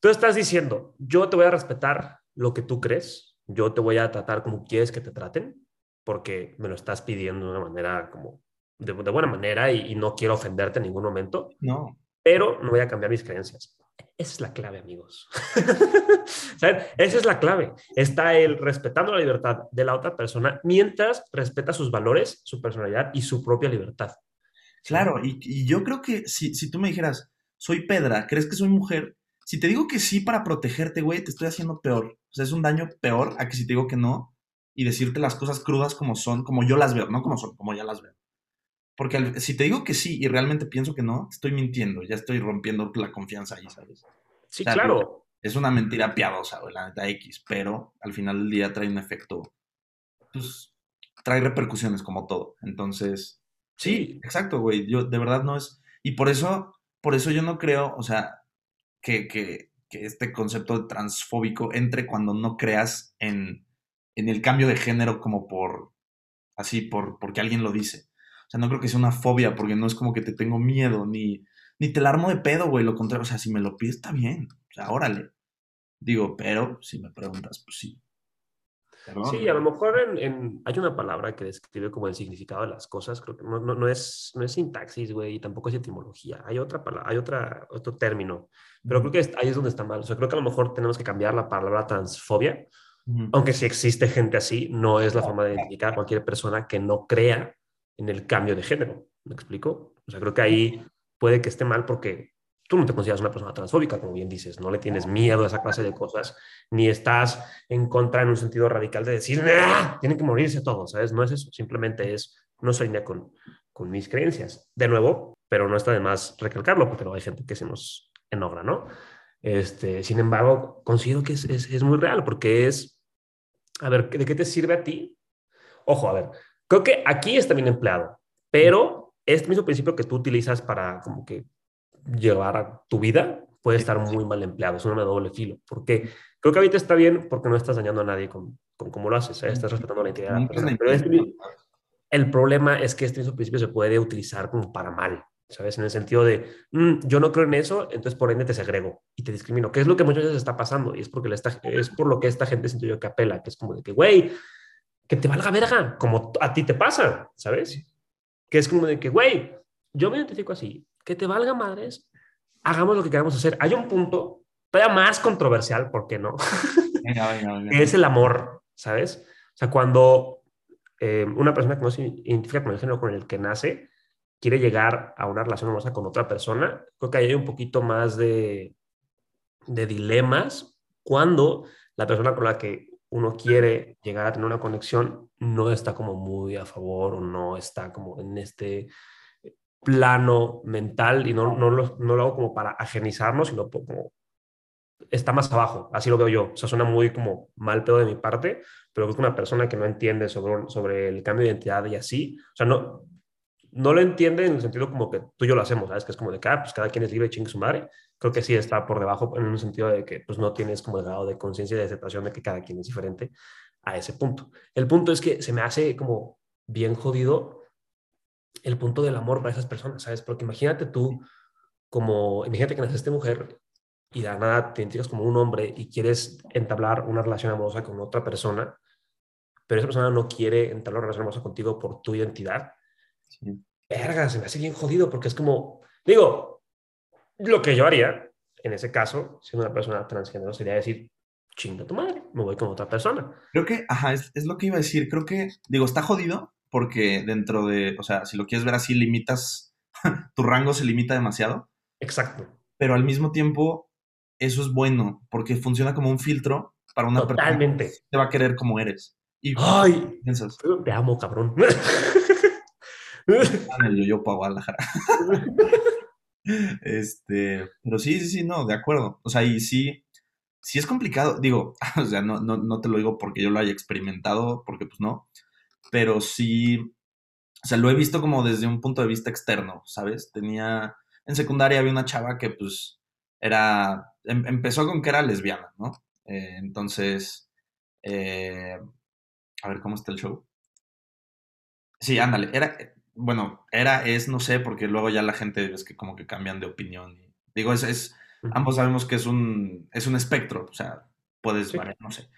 Tú estás diciendo, yo te voy a respetar lo que tú crees, yo te voy a tratar como quieres que te traten, porque me lo estás pidiendo de una manera como de, buena manera y, no quiero ofenderte en ningún momento. No. Pero no voy a cambiar mis creencias. Esa es la clave, amigos. ¿Saben? Esa es la clave. Está el respetando la libertad de la otra persona mientras respeta sus valores, su personalidad y su propia libertad. Claro, y, y yo creo que si, si tú me dijeras, soy Pedra, ¿crees que soy mujer? Si te digo que sí para protegerte, güey, te estoy haciendo peor. O sea, es un daño peor a que si te digo que no. y decirte las cosas crudas como son, como yo las veo, no como son, como ya las veo. Porque si te digo que sí y realmente pienso que no, estoy mintiendo, ya estoy rompiendo la confianza ahí, ¿sabes? Sí, claro. Es una mentira piadosa, la neta X, pero al final del día trae un efecto, pues, trae repercusiones como todo. Entonces, sí, exacto, güey, yo de verdad no es... Y por eso, por eso yo no creo, o sea, que, que, que este concepto de transfóbico entre cuando no creas en, en el cambio de género como por, así, por, porque alguien lo dice. O sea, no creo que sea una fobia, porque no es como que te tengo miedo, ni, ni te la armo de pedo, güey. Lo contrario, o sea, si me lo pides, está bien. O sea, órale. Digo, pero si me preguntas, pues sí. Sí, a lo mejor en, hay una palabra que describe como el significado de las cosas, creo que no, no, no es, no es sintaxis, güey, y tampoco es etimología. Hay otra palabra, hay otra, otro término, pero creo que ahí es donde está mal. O sea, creo que a lo mejor tenemos que cambiar la palabra transfobia, aunque si existe gente así, no es la forma de identificar a cualquier persona que no crea en el cambio de género. ¿Me explico? O sea, creo que ahí puede que esté mal porque tú no te consideras una persona transfóbica, como bien dices, no le tienes miedo a esa clase de cosas, ni estás en contra en un sentido radical de decir, tienen que morirse todos, ¿sabes? No es eso, simplemente es, no soy ni con, con mis creencias. De nuevo, pero no está de más recalcarlo, porque no hay gente que se nos enogra, ¿no? Este, sin embargo, considero que es, es, es muy real, porque es, a ver, ¿de qué te sirve a ti? Ojo, a ver, creo que aquí está bien empleado, pero este mismo principio que tú utilizas para como que llevar a tu vida puede estar muy mal empleado, es una doble filo, porque creo que ahorita está bien porque no estás dañando a nadie con, con cómo lo haces, ¿eh? estás respetando la integridad de la persona, pero este, el problema es que este mismo principio se puede utilizar como para mal, ¿sabes? En el sentido de, mm, yo no creo en eso, entonces por ende te segrego y te discrimino, que es lo que muchas veces está pasando y es, porque es por lo que esta gente siento yo que apela, que es como de que, güey, que te valga verga, como a ti te pasa, ¿sabes? Que es como de que, güey, yo me identifico así, que te valga madres, hagamos lo que queramos hacer. Hay un punto todavía más controversial, ¿por qué no? es el amor, ¿sabes? O sea, cuando eh, una persona que no se identifica con el género con el que nace quiere llegar a una relación amorosa con otra persona, creo que hay un poquito más de, de dilemas cuando la persona con la que uno quiere llegar a tener una conexión no está como muy a favor o no está como en este plano mental y no, no, lo, no lo hago como para ajenizarnos, sino como está más abajo, así lo veo yo. O sea, suena muy como mal pedo de mi parte, pero creo que una persona que no entiende sobre, sobre el cambio de identidad y así, o sea, no, no lo entiende en el sentido como que tú y yo lo hacemos, ¿sabes? Que es como de que, ah, pues cada quien es libre, chingue su madre. Creo que sí está por debajo en un sentido de que pues no tienes como el grado de conciencia y de aceptación de que cada quien es diferente a ese punto. El punto es que se me hace como bien jodido el punto del amor para esas personas, ¿sabes? Porque imagínate tú, como, imagínate que naciste mujer y de nada te identificas como un hombre y quieres entablar una relación amorosa con otra persona, pero esa persona no quiere entablar una relación amorosa contigo por tu identidad. Sí. Verga, se me hace bien jodido porque es como, digo, lo que yo haría en ese caso, siendo una persona transgénero, sería decir, chinga tu madre, me voy con otra persona. Creo que, ajá, es, es, lo que iba a decir. Creo que, digo, está jodido porque dentro de, o sea, si lo quieres ver así, limitas, tu rango se limita demasiado. Exacto. Pero al mismo tiempo, eso es bueno, porque funciona como un filtro para una persona que te va a querer como eres. Y Ay, piensas, te amo, cabrón. el yo para Guadalajara. este, pero sí, sí, sí, no, de acuerdo. O sea, y sí, sí es complicado. Digo, o sea, no, no, no te lo digo porque yo lo haya experimentado, porque pues no pero sí, o sea, lo he visto como desde un punto de vista externo, ¿sabes? Tenía, en secundaria había una chava que pues era, em, empezó con que era lesbiana, ¿no? Eh, entonces, eh, a ver, ¿cómo está el show? Sí, ándale, era, bueno, era, es, no sé, porque luego ya la gente es que como que cambian de opinión. digo, es, es ambos sabemos que es un, es un espectro, o sea, puedes variar, no sé.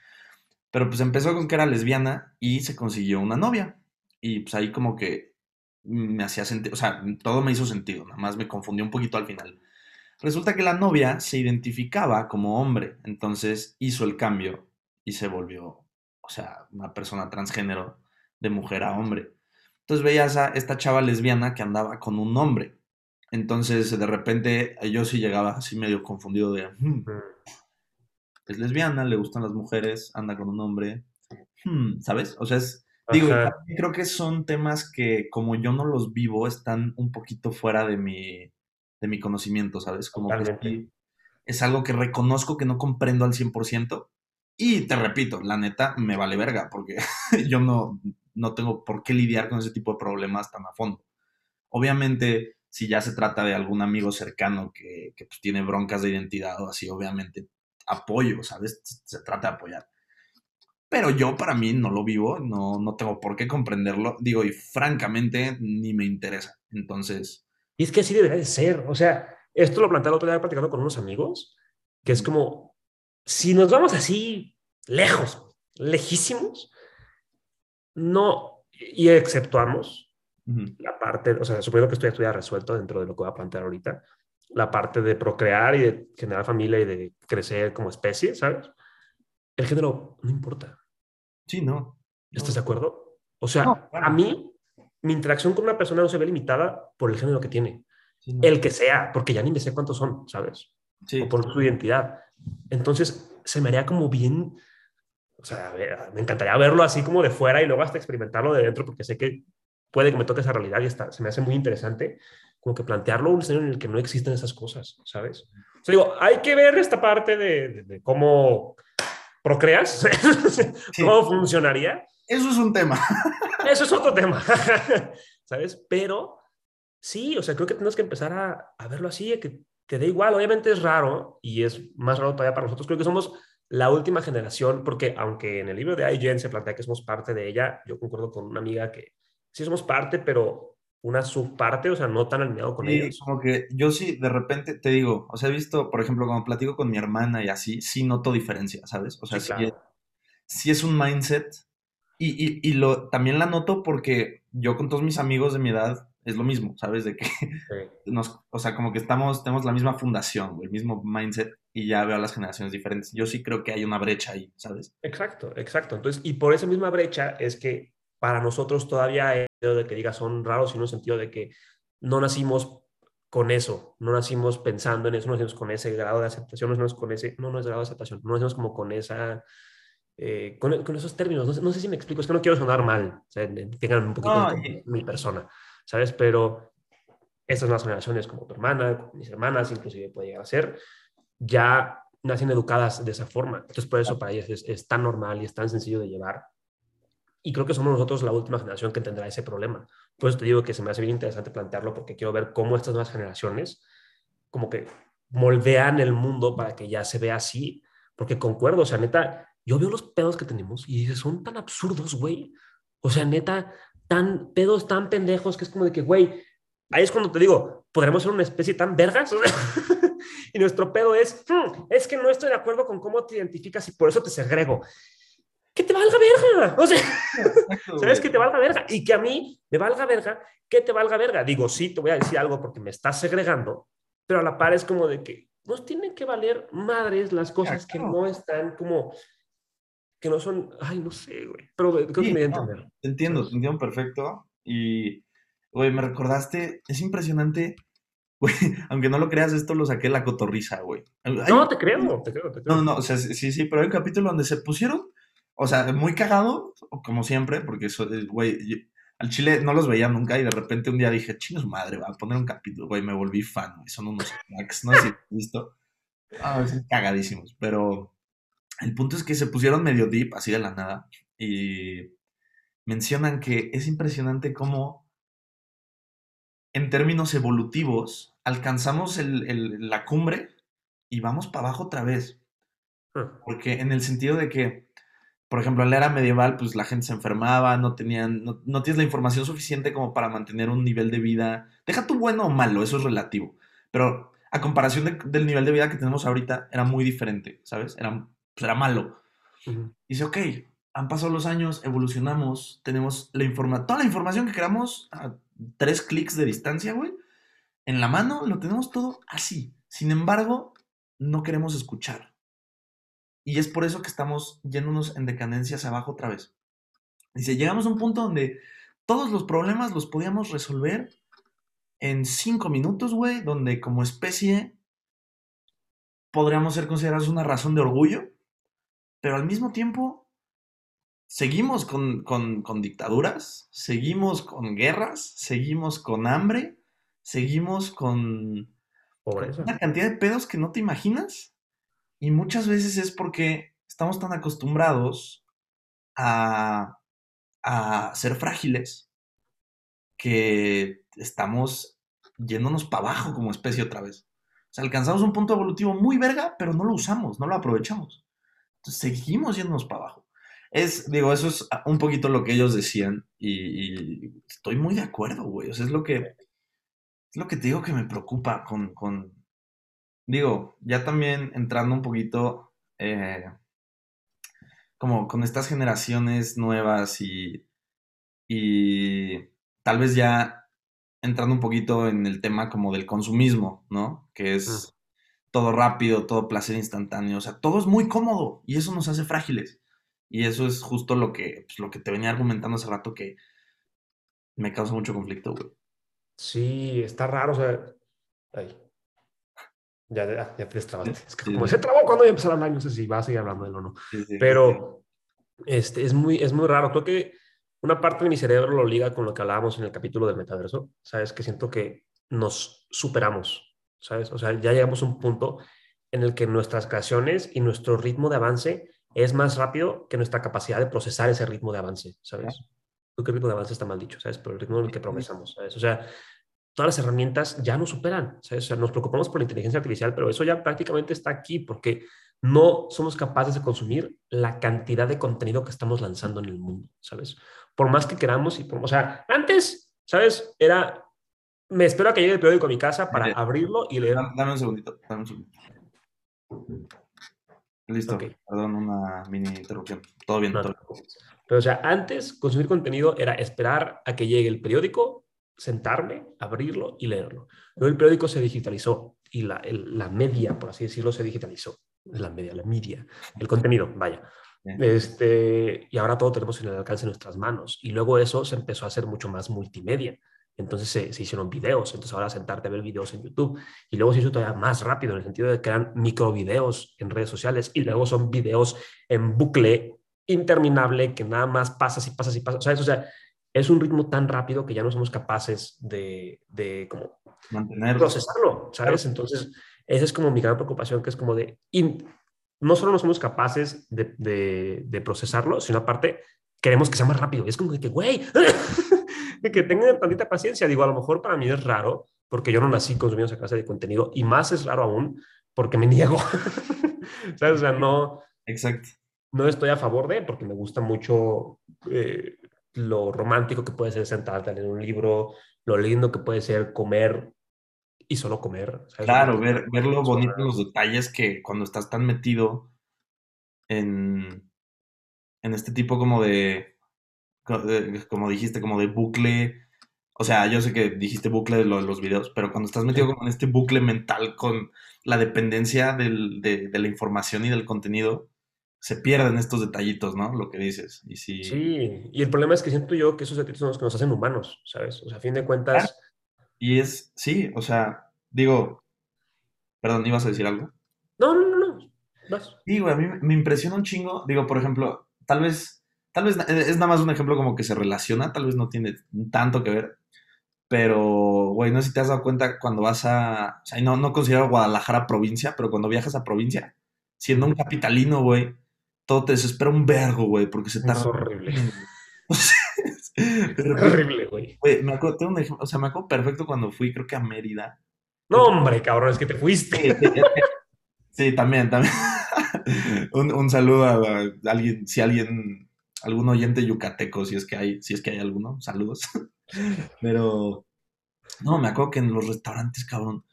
Pero pues empezó con que era lesbiana y se consiguió una novia. Y pues ahí como que me hacía sentido, o sea, todo me hizo sentido, nada más me confundió un poquito al final. Resulta que la novia se identificaba como hombre, entonces hizo el cambio y se volvió, o sea, una persona transgénero de mujer a hombre. Entonces veías a esta chava lesbiana que andaba con un hombre. Entonces de repente yo sí llegaba así medio confundido de, hmm, es lesbiana, le gustan las mujeres, anda con un hombre. hmm, ¿sabes? O sea, es, digo, creo que son temas que como yo no los vivo, están un poquito fuera de mi, de mi conocimiento, ¿sabes? Como que es algo que reconozco que no comprendo al 100%. Y te repito, la neta me vale verga, porque yo no, no tengo por qué lidiar con ese tipo de problemas tan a fondo. Obviamente, si ya se trata de algún amigo cercano que, pues, tiene broncas de identidad o así, obviamente apoyo, ¿sabes? Se trata de apoyar. Pero yo para mí no lo vivo, no, no tengo por qué comprenderlo, digo, y francamente ni me interesa. Entonces... Y es que así debería de ser, o sea, esto lo planteé el otro día platicando con unos amigos, que es como, si nos vamos así lejos, lejísimos, no, y exceptuamos la parte, o sea, suponiendo que esto ya resuelto dentro de lo que voy a plantear ahorita, la parte de procrear y de generar familia y de crecer como especie, ¿sabes? El género no importa. Sí, no. ¿Estás de acuerdo? O sea, a mí, mi interacción con una persona no se ve limitada por el género que tiene. El que sea, porque ya ni me sé cuántos son, ¿sabes? Sí. O por su identidad. Entonces, se me haría como bien o sea, me encantaría verlo así como de fuera y luego hasta experimentarlo de dentro, porque sé que puede que me toque esa realidad y está, se me hace muy interesante como que plantearlo un escenario en el que no existen esas cosas, ¿sabes? O sea, digo, hay que ver esta parte de, cómo procreas, cómo funcionaría. Eso es un tema. Eso es otro tema, ¿sabes? Pero sí, o sea, creo que tenemos que empezar a, a verlo así, que te dé igual. Obviamente es raro y es más raro todavía para nosotros. Creo que somos la última generación, porque aunque en el libro de IGN se plantea que somos parte de ella, yo concuerdo con una amiga que sí somos parte, pero una subparte, o sea, no tan alineado con ellos. Como que yo sí, de repente te digo, o sea, he visto, por ejemplo, cuando platico con mi hermana y así, sí noto diferencia, ¿sabes? O sea, sí, es, un mindset y, y, lo, también la noto porque yo con todos mis amigos de mi edad es lo mismo, ¿sabes? De que nos, o sea, como que estamos, tenemos la misma fundación, el mismo mindset y ya veo a las generaciones diferentes. Yo sí creo que hay una brecha ahí, ¿sabes? Exacto, exacto. Entonces, y por esa misma brecha es que para nosotros todavía el de que diga son raros, en un sentido de que no nacimos con eso, no nacimos pensando en eso, no nacimos con ese grado de aceptación, no nacimos con ese, no, no es grado de aceptación, no nacimos como con esa, eh, con, con, esos términos, no sé, no sé, si me explico, es que no quiero sonar mal, o sea, tengan un poquito de mi persona, ¿sabes? Pero estas nuevas generaciones, como tu hermana, mis hermanas, inclusive puede llegar a ser, ya nacen educadas de esa forma. Entonces, por eso para ellas es, tan normal y es tan sencillo de llevar. Y creo que somos nosotros la última generación que tendrá ese problema. Por eso te digo que se me hace bien interesante plantearlo porque quiero ver cómo estas nuevas generaciones como que moldean el mundo para que ya se vea así. Porque concuerdo, o sea, neta, yo veo los pedos que tenemos y dices, son tan absurdos, güey. O sea, neta, tan pedos tan pendejos que es como de que, güey, ahí es cuando te digo, ¿podremos ser una especie tan vergas? y nuestro pedo es, hmm, es que no estoy de acuerdo con cómo te identificas y por eso te segrego. Que te valga verga. O sea, ¿sabes? Que te valga verga. Y que a mí me valga verga, que te valga verga. Digo, sí, te voy a decir algo porque me estás segregando, pero a la par es como de que nos tienen que valer madres las cosas que no están como que no son, ay, no sé, güey, pero creo que me voy a entender. te entiendo, te entiendo perfecto y, güey, me recordaste, es impresionante Güey, aunque no lo creas, esto lo saqué la cotorriza, güey. No, te creo, te creo, te creo. No, no, o sea, sí, sí, pero hay un capítulo donde se pusieron, o sea, muy cagado, como siempre, porque eso, güey, al chile no los veía nunca y de repente un día dije, chingos madre, va a poner un capítulo, güey, me volví fan, güey, son unos cracks, no sé si visto. Ah, son cagadísimos, pero el punto es que se pusieron medio deep, así de la nada, y mencionan que es impresionante cómo en términos evolutivos, alcanzamos la cumbre y vamos para abajo otra vez. Hmm. Porque en el sentido de que, por ejemplo, en la era medieval, pues la gente se enfermaba, no tenían, no, tienes la información suficiente como para mantener un nivel de vida. Deja tu bueno o malo, eso es relativo. Pero a comparación del nivel de vida que tenemos ahorita, era muy diferente, ¿sabes? Era, pues, era malo. Dice, ok, han pasado los años, evolucionamos, tenemos la informa toda la información que queramos a tres clics de distancia, güey en la mano, lo tenemos todo así. Sin embargo, no queremos escuchar. Y es por eso que estamos yéndonos en decadencia hacia abajo otra vez. Dice, llegamos a un punto donde todos los problemas los podíamos resolver en cinco minutos, güey, donde como especie podríamos ser considerados una razón de orgullo, pero al mismo tiempo seguimos con, dictaduras, seguimos con guerras, seguimos con hambre, seguimos con, una cantidad de pedos que no te imaginas. Y muchas veces es porque estamos tan acostumbrados a, a ser frágiles que estamos yéndonos para abajo como especie otra vez. O sea, alcanzamos un punto evolutivo muy verga, pero no lo usamos, no lo aprovechamos. Entonces seguimos yéndonos para abajo. Es, digo, eso es un poquito lo que ellos decían y, estoy muy de acuerdo, güey. O sea, es lo que, es lo que te digo que me preocupa con, con digo, ya también entrando un poquito eh, como con estas generaciones nuevas y, y tal vez ya entrando un poquito en el tema como del consumismo, ¿no? Que es todo rápido, todo placer instantáneo, o sea, todo es muy cómodo y eso nos hace frágiles. Y eso es justo lo que, pues, lo que te venía argumentando hace rato que me causa mucho conflicto, güey. Sí, está raro, o sea, ay. Ya, ya, ya te destrabaste. Es que como se trabó cuando voy a empezar a hablar, no sé si vas a seguir hablando de él o no. Pero este, es, muy, es muy raro. Creo que una parte de mi cerebro lo liga con lo que hablábamos en el capítulo del metaverso, ¿sabes? Que siento que nos superamos, ¿sabes? O sea, ya llegamos a un punto en el que nuestras creaciones y nuestro ritmo de avance es más rápido que nuestra capacidad de procesar ese ritmo de avance, ¿sabes? Creo que el ritmo de avance está mal dicho, ¿sabes? Pero el ritmo en el que procesamos, ¿sabes? O sea, todas las herramientas ya nos superan. O sea, nos preocupamos por la inteligencia artificial, pero eso ya prácticamente está aquí porque no somos capaces de consumir la cantidad de contenido que estamos lanzando en el mundo, ¿sabes? Por más que queramos y por, o sea, antes, ¿sabes? Era, me espero a que llegue el periódico a mi casa para abrirlo y leer. Dame un segundito, dame un segundito. Listo, perdón, una mini interrupción. Todo bien, todo bien. Pero, o sea, antes consumir contenido era esperar a que llegue el periódico, sentarme, abrirlo y leerlo. Luego el periódico se digitalizó y la, la media, por así decirlo, se digitalizó. La media, la media, el contenido, vaya. Este, y ahora todo tenemos en el alcance de nuestras manos. Y luego eso se empezó a hacer mucho más multimedia. Entonces se, hicieron videos, entonces ahora sentarte a ver videos en YouTube. Y luego se hizo todavía más rápido en el sentido de que eran microvideos en redes sociales y luego son videos en bucle interminable que nada más pasas y pasas y pasas. O sea, es un ritmo tan rápido que ya no somos capaces de, de como procesarlo, ¿sabes? Entonces, esa es como mi gran preocupación, que es como de, no solo no somos capaces de, de, de procesarlo, sino aparte queremos que sea más rápido. Es como de que, güey, que tengan tantita paciencia. Digo, a lo mejor para mí es raro, porque yo no nací consumiendo esa clase de contenido, y más es raro aún porque me niego. ¿Sabes? O sea, no. Exacto. No estoy a favor de, porque me gusta mucho eh, lo romántico que puede ser sentarte a leer un libro, lo lindo que puede ser comer y solo comer. Claro, ver, ver lo bonito en los detalles que cuando estás tan metido en, en este tipo como de como dijiste, como de bucle. O sea, yo sé que dijiste bucle de, los videos, pero cuando estás metido como en este bucle mental con la dependencia de, la información y del contenido, se pierden estos detallitos, ¿no? Lo que dices. Y sí... sí, y el problema es que siento yo que esos detallitos son los que nos hacen humanos, ¿sabes? O sea, a fin de cuentas... Y es, sí, o sea, digo, perdón, ¿ibas a decir algo? No, no, no, no. Sí, güey, a mí me impresiona un chingo, digo, por ejemplo, tal vez Tal vez es nada más un ejemplo como que se relaciona, tal vez no tiene tanto que ver. Pero, güey, no sé si te has dado cuenta cuando vas a. O sea, no, no considero Guadalajara provincia, pero cuando viajas a provincia, siendo un capitalino, güey, todo te desespera un vergo, güey, porque se tarda. Es horrible. es horrible, güey. Güey, me acuerdo, tengo un ejemplo, o sea, me acuerdo perfecto cuando fui, creo que a Mérida. No, hombre, cabrón, es que te fuiste. Sí, también, también. un, un, saludo a, alguien, si alguien algún oyente yucateco, si es que hay, si es que hay alguno, saludos. Pero, no, me acuerdo que en los restaurantes, cabrón,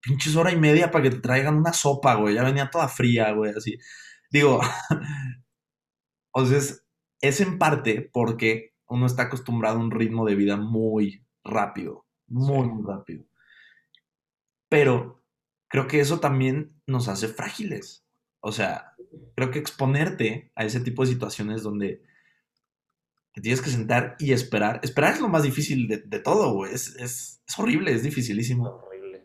pinches hora y media para que te traigan una sopa, güey, ya venía toda fría, güey, así. Digo, o sea, es, es en parte porque uno está acostumbrado a un ritmo de vida muy rápido, muy, muy rápido. Pero creo que eso también nos hace frágiles. O sea, creo que exponerte a ese tipo de situaciones donde tienes que sentar y esperar. Esperar es lo más difícil de, todo, güey. Es, es, horrible, es dificilísimo.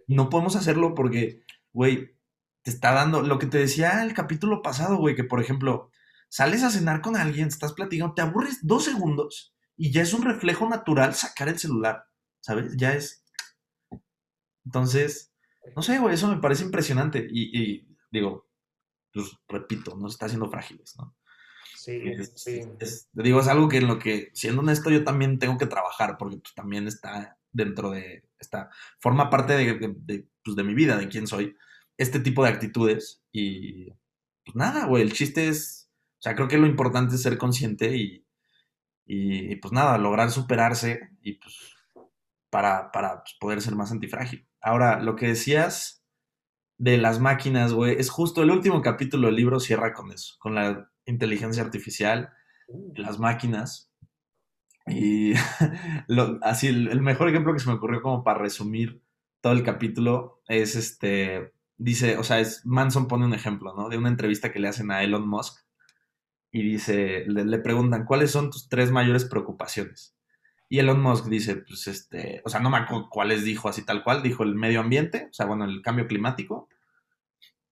No podemos hacerlo porque, güey, te está dando lo que te decía el capítulo pasado, güey, que por ejemplo, sales a cenar con alguien, estás platicando, te aburres dos segundos y ya es un reflejo natural sacar el celular, ¿sabes? Ya es... Entonces, no sé, güey, eso me parece impresionante y, digo, pues repito, nos está haciendo frágiles, ¿no? Sí, sí. digo, es algo que en lo que, siendo honesto, yo también tengo que trabajar porque pues, también está dentro de, esta, forma parte de, pues, de mi vida, de quién soy, este tipo de actitudes y pues nada, güey, el chiste es, o sea, creo que lo importante es ser consciente y, y, pues nada, lograr superarse y pues para, para pues, poder ser más antifrágil. Ahora, lo que decías de las máquinas, güey, es justo el último capítulo del libro cierra con eso, con la inteligencia artificial, uh. las máquinas. Y así, el, mejor ejemplo que se me ocurrió como para resumir todo el capítulo es este, dice, o sea, es, Manson pone un ejemplo, ¿no? De una entrevista que le hacen a Elon Musk y dice, le, preguntan, ¿cuáles son tus tres mayores preocupaciones? Y Elon Musk dice, pues este, o sea, no me acuerdo cuáles dijo así tal cual, dijo el medio ambiente, o sea, bueno, el cambio climático,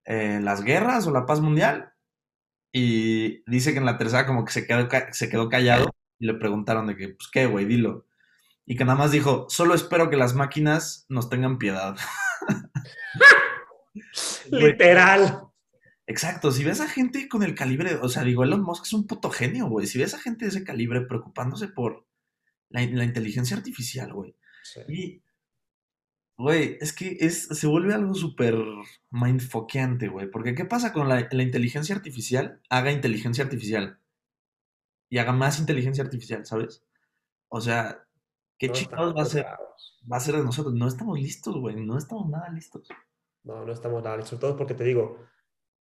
eh, las guerras o la paz mundial. Y dice que en la tercera como que se quedó, se quedó callado y le preguntaron de que, pues qué, güey, dilo. Y que nada más dijo, solo espero que las máquinas nos tengan piedad. Literal. Exacto, si ves a gente con el calibre, o sea, digo, Elon Musk es un puto genio, güey. Si ves a gente de ese calibre preocupándose por la, inteligencia artificial, güey. Y, güey, es que es, se vuelve algo súper mindfoqueante, güey. Porque ¿qué pasa con la, inteligencia artificial? Haga inteligencia artificial. Y haga más inteligencia artificial, ¿sabes? O sea, ¿qué chingados va a ser? Va a ser de nosotros. No estamos listos, güey. No estamos nada listos. No, no estamos nada listos. Sobre todo porque te digo,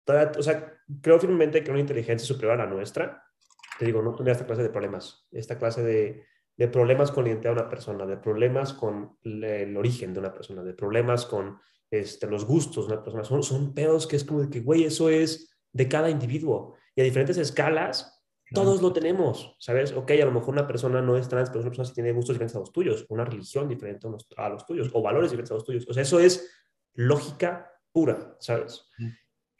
o sea, creo firmemente que una inteligencia superior a la nuestra, te digo, no tendría esta clase de problemas, esta clase de, de problemas con la identidad de una persona, de problemas con el, origen de una persona, de problemas con este, los gustos de una persona. Son, son pedos que es como de que, güey, eso es de cada individuo. Y a diferentes escalas, todos lo tenemos, ¿sabes? Ok, a lo mejor una persona no es trans, pero una persona sí tiene gustos diferentes a los tuyos, una religión diferente a los tuyos, o valores diferentes a los tuyos. O sea, eso es lógica pura, ¿sabes?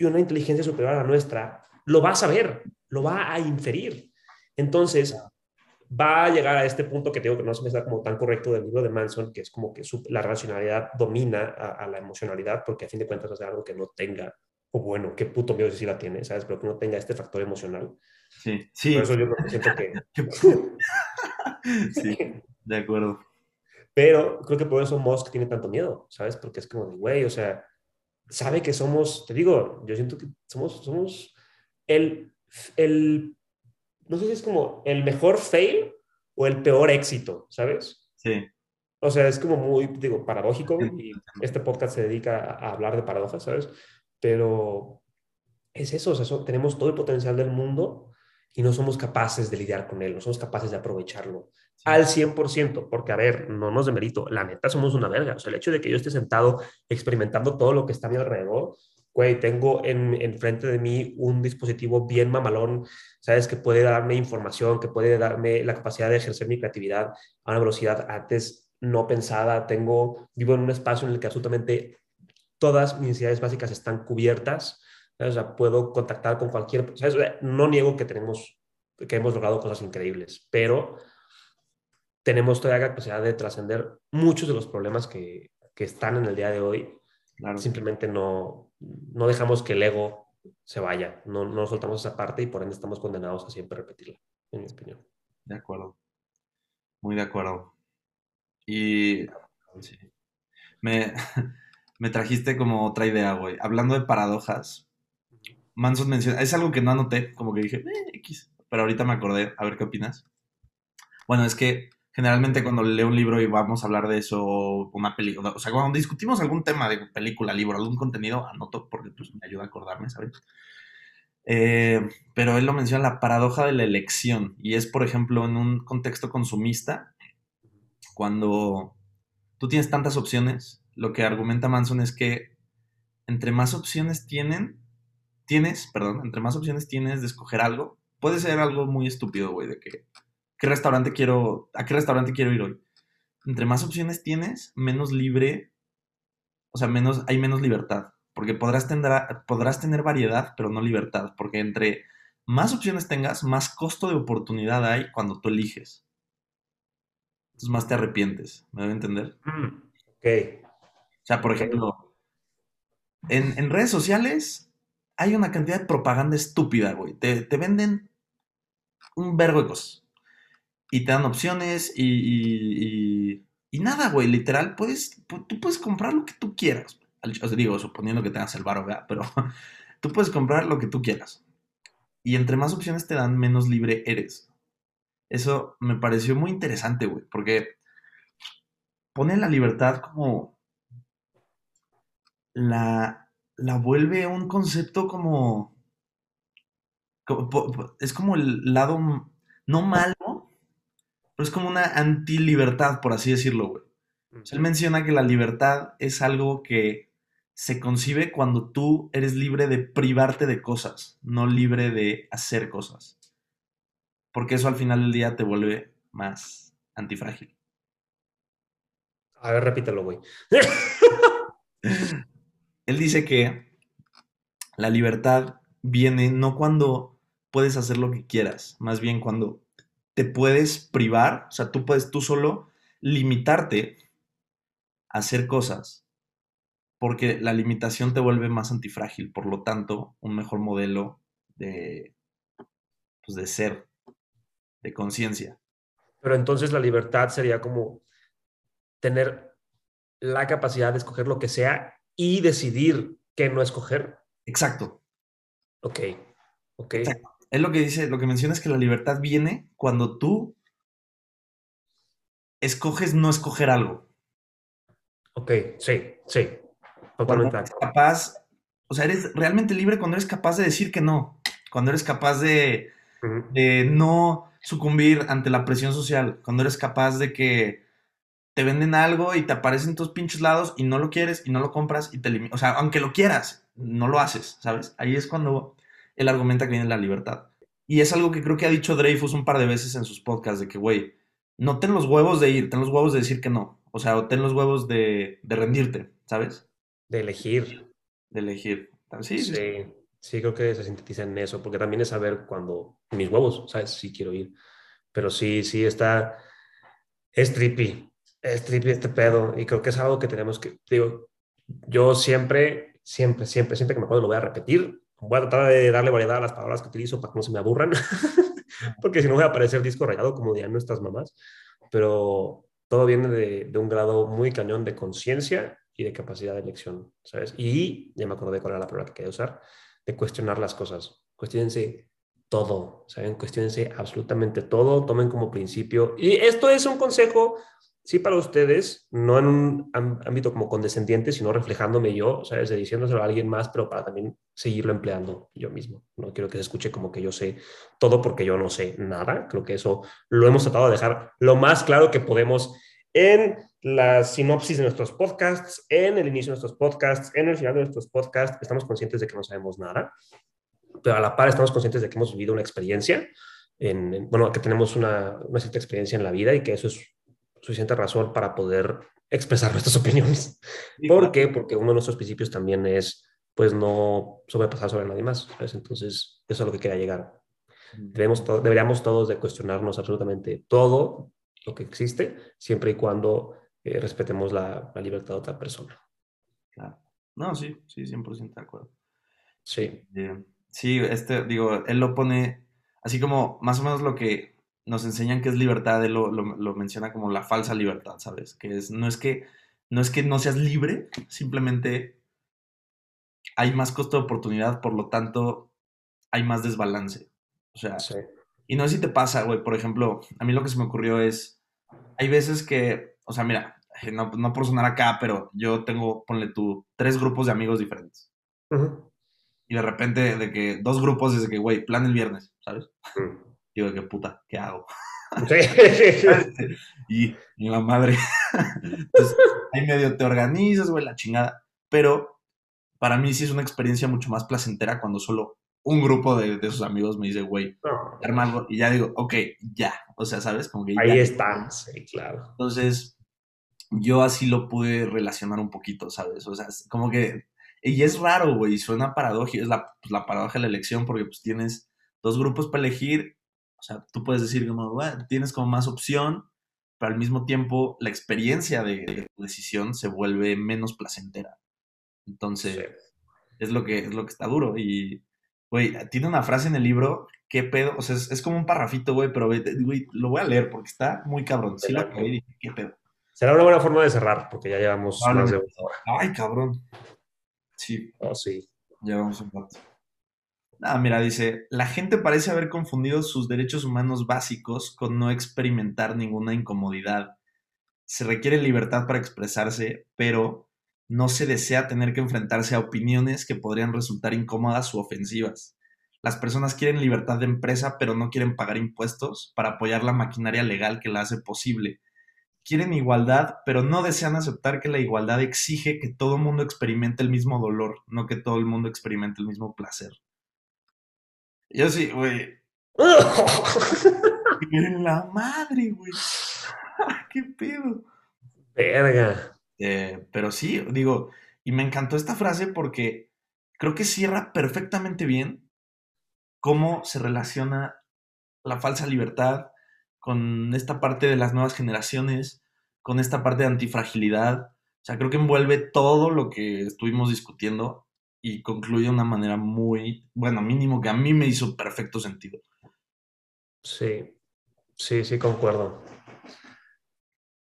y una inteligencia superior a la nuestra lo va a saber, lo va a inferir. Entonces, va a llegar a este punto que tengo que no se me está como tan correcto del libro de Manson, que es como que la racionalidad domina a, la emocionalidad, porque a fin de cuentas es algo que no tenga, o bueno, qué puto miedo si la tiene, ¿sabes? Pero que no tenga este factor emocional. Sí, sí. Por eso yo siento que... sí, de acuerdo. Pero creo que por eso Musk tiene tanto miedo, ¿sabes? Porque es como de, güey, o sea, sabe que somos, te digo, yo siento que somos, somos el, el, no sé si es como el mejor fail o el peor éxito, ¿sabes? Sí. O sea, es como muy, digo, paradójico y este podcast se dedica a, hablar de paradojas, ¿sabes? Pero es eso, o sea, tenemos todo el potencial del mundo y no somos capaces de lidiar con él, no somos capaces de aprovecharlo al 100%, porque a ver, no nos demerito, la neta somos una verga, o sea, el hecho de que yo esté sentado experimentando todo lo que está a mi alrededor, güey, tengo en, en frente de mí un dispositivo bien mamalón, sabes, que puede darme información, que puede darme la capacidad de ejercer mi creatividad a una velocidad antes no pensada, tengo, vivo en un espacio en el que absolutamente todas mis necesidades básicas están cubiertas, o sea, puedo contactar con cualquier, ¿sabes? no niego que tenemos, que hemos logrado cosas increíbles, pero tenemos todavía la capacidad de trascender muchos de los problemas que, que, están en el día de hoy. Simplemente no, no dejamos que el ego se vaya, no, no soltamos esa parte y por ende estamos condenados a siempre repetirla, en mi opinión. De acuerdo. Muy de acuerdo. Y me, me trajiste como otra idea, güey. Hablando de paradojas, Manson menciona, es algo que no anoté, como que dije, eh, X, pero ahorita me acordé, a ver qué opinas. Bueno, es que generalmente cuando leo un libro y vamos a hablar de eso, una película, o sea, cuando discutimos algún tema de película, libro, algún contenido, anoto porque pues, me ayuda a acordarme, ¿sabes? Eh, pero él lo menciona la paradoja de la elección y es, por ejemplo, en un contexto consumista, cuando tú tienes tantas opciones, lo que argumenta Manson es que entre más opciones tienen, tienes, perdón, entre más opciones tienes de escoger algo, puede ser algo muy estúpido, güey, de que ¿qué restaurante quiero, a qué restaurante quiero ir hoy? Entre más opciones tienes, menos libre, o sea, menos, hay menos libertad, porque podrás tener, podrás tener variedad, pero no libertad, porque entre más opciones tengas, más costo de oportunidad hay cuando tú eliges. Entonces más te arrepientes, ¿me debe entender? Mm, ok. O sea, por ejemplo, en, redes sociales hay una cantidad de propaganda estúpida, güey. Te, venden un vergo de cosas. Y te dan opciones y, y, nada, güey. Literal, puedes, tú puedes comprar lo que tú quieras. Os digo, suponiendo que tengas el bar, Pero tú puedes comprar lo que tú quieras. Y entre más opciones te dan, menos libre eres. Eso me pareció muy interesante, güey, porque pone la libertad como... La, la vuelve un concepto como, Es como el lado no malo, pero es como una anti-libertad, por así decirlo, güey. él menciona que la libertad es algo que se concibe cuando tú eres libre de privarte de cosas, no libre de hacer cosas. Porque eso al final del día te vuelve más antifrágil. A ver, repítelo, güey. Él dice que la libertad viene no cuando puedes hacer lo que quieras, más bien cuando te puedes privar, o sea, tú puedes tú solo limitarte a hacer cosas porque la limitación te vuelve más antifrágil, por lo tanto, un mejor modelo de, pues de ser, de conciencia. Pero entonces la libertad sería como tener la capacidad de escoger lo que sea y decidir qué no escoger. Exacto. Ok, ok. Es lo que dice, lo que menciona es que la libertad viene cuando tú escoges no escoger algo. Ok, sí, sí. Totalmente. Cuando eres capaz, o sea, eres realmente libre cuando eres capaz de decir que no, cuando eres capaz de, no sucumbir ante la presión social, cuando eres capaz de que te venden algo y te aparecen tus pinches lados y no lo quieres y no lo compras y te O sea, aunque lo quieras, no lo haces, ¿sabes? Ahí es cuando él argumenta que viene la libertad. Y es algo que creo que ha dicho Dreyfus un par de veces en sus podcasts, de que, güey, no ten los huevos de ir, ten los huevos de decir que no. O sea, o ten los huevos de, de rendirte, ¿sabes? De elegir. De elegir. Sí, sí, sí, creo que se sintetiza en eso, porque también es saber cuando mis huevos, ¿sabes? Si quiero ir. Pero sí, sí, está, es trippy, es trippy este pedo, y creo que es algo que tenemos que, digo, yo siempre, siempre, siempre, siempre que me acuerdo lo voy a repetir, voy a tratar de darle variedad a las palabras que utilizo para que no se me aburran, porque si no voy a aparecer disco rayado como dirían nuestras mamás, pero todo viene de, de un grado muy cañón de conciencia y de capacidad de elección, ¿sabes? Y ya me de cuál era la palabra que quería usar, de cuestionar las cosas. Cuestionense todo, ¿saben? Cuestionense absolutamente todo, tomen como principio. Y esto es un consejo, sí, para ustedes, no en un ámbito como condescendiente, sino reflejándome yo, ¿sabes? De diciéndoselo a alguien más, pero para también seguirlo empleando yo mismo. No quiero que se escuche como que yo sé todo porque yo no sé nada. Creo que eso lo hemos tratado de dejar lo más claro que podemos en la sinopsis de nuestros podcasts, en el inicio de nuestros podcasts, en el final de nuestros podcasts, estamos conscientes de que no sabemos nada, pero a la par estamos conscientes de que hemos vivido una experiencia, en, bueno, que tenemos una, una, cierta experiencia en la vida y que eso es suficiente razón para poder expresar nuestras opiniones. ¿Por qué? Porque uno de nuestros principios también es, pues, no sobrepasar sobre nadie más. Entonces, eso es a lo que quería llegar. Debemos deberíamos todos de cuestionarnos absolutamente todo lo que existe, siempre y cuando eh, respetemos la, libertad de otra persona. Claro. No, sí, sí, 100% de acuerdo. Sí. Eh, sí, este, digo, él lo pone así como más o menos lo que nos enseñan que es libertad, él lo, lo, menciona como la falsa libertad, ¿sabes? Que es, no es que no es que no seas libre, simplemente hay más costo de oportunidad, por lo tanto hay más desbalance. O sea, y no sé si te pasa, güey, por ejemplo, a mí lo que se me ocurrió es, hay veces que, o sea, mira, no, no por sonar acá, pero yo tengo, ponle tú, tres grupos de amigos diferentes. Y de repente, de que dos grupos desde que, güey, plan el viernes, ¿sabes? Digo, qué puta, ¿qué hago? y, y la madre. Entonces, ahí medio te organizas, güey, la chingada. Pero para mí sí es una experiencia mucho más placentera cuando solo un grupo de, de esos amigos me dice, güey, hermano, y ya digo, ok, ya, o sea, ¿sabes? Como que Ahí están, sí, claro. Entonces, yo así lo pude relacionar un poquito, ¿sabes? O sea, como que, y es raro, güey, suena paradójico, es la, pues, la paradoja de la elección porque pues tienes dos grupos para elegir, o sea, tú puedes decir como, bueno, tienes como más opción, pero al mismo tiempo la experiencia de, tu decisión se vuelve menos placentera. Entonces, es, lo que, es lo que está duro. Y, güey, tiene una frase en el libro, qué pedo, o sea, es, como un parrafito, güey, pero, güey, lo voy a leer porque está muy cabrón. Sí, lo y dije, qué pedo. Será una buena forma de cerrar, porque ya llevamos más de una hora. Ay, cabrón. Sí. Oh, sí. Llevamos un rato. Ah, mira, dice, la gente parece haber confundido sus derechos humanos básicos con no experimentar ninguna incomodidad. Se requiere libertad para expresarse, pero no se desea tener que enfrentarse a opiniones que podrían resultar incómodas u ofensivas. Las personas quieren libertad de empresa, pero no quieren pagar impuestos para apoyar la maquinaria legal que la hace posible. Quieren igualdad, pero no desean aceptar que la igualdad exige que todo el mundo experimente el mismo dolor, no que todo el mundo experimente el mismo placer. Yo sí, güey. en la madre, güey. ¿Qué pedo? Verga. Eh, pero sí, digo, y me encantó esta frase porque creo que cierra perfectamente bien cómo se relaciona la falsa libertad con esta parte de las nuevas generaciones, con esta parte de antifragilidad. O sea, creo que envuelve todo lo que estuvimos discutiendo y concluye de una manera muy, bueno, mínimo que a mí me hizo perfecto sentido. Sí, sí, sí, concuerdo.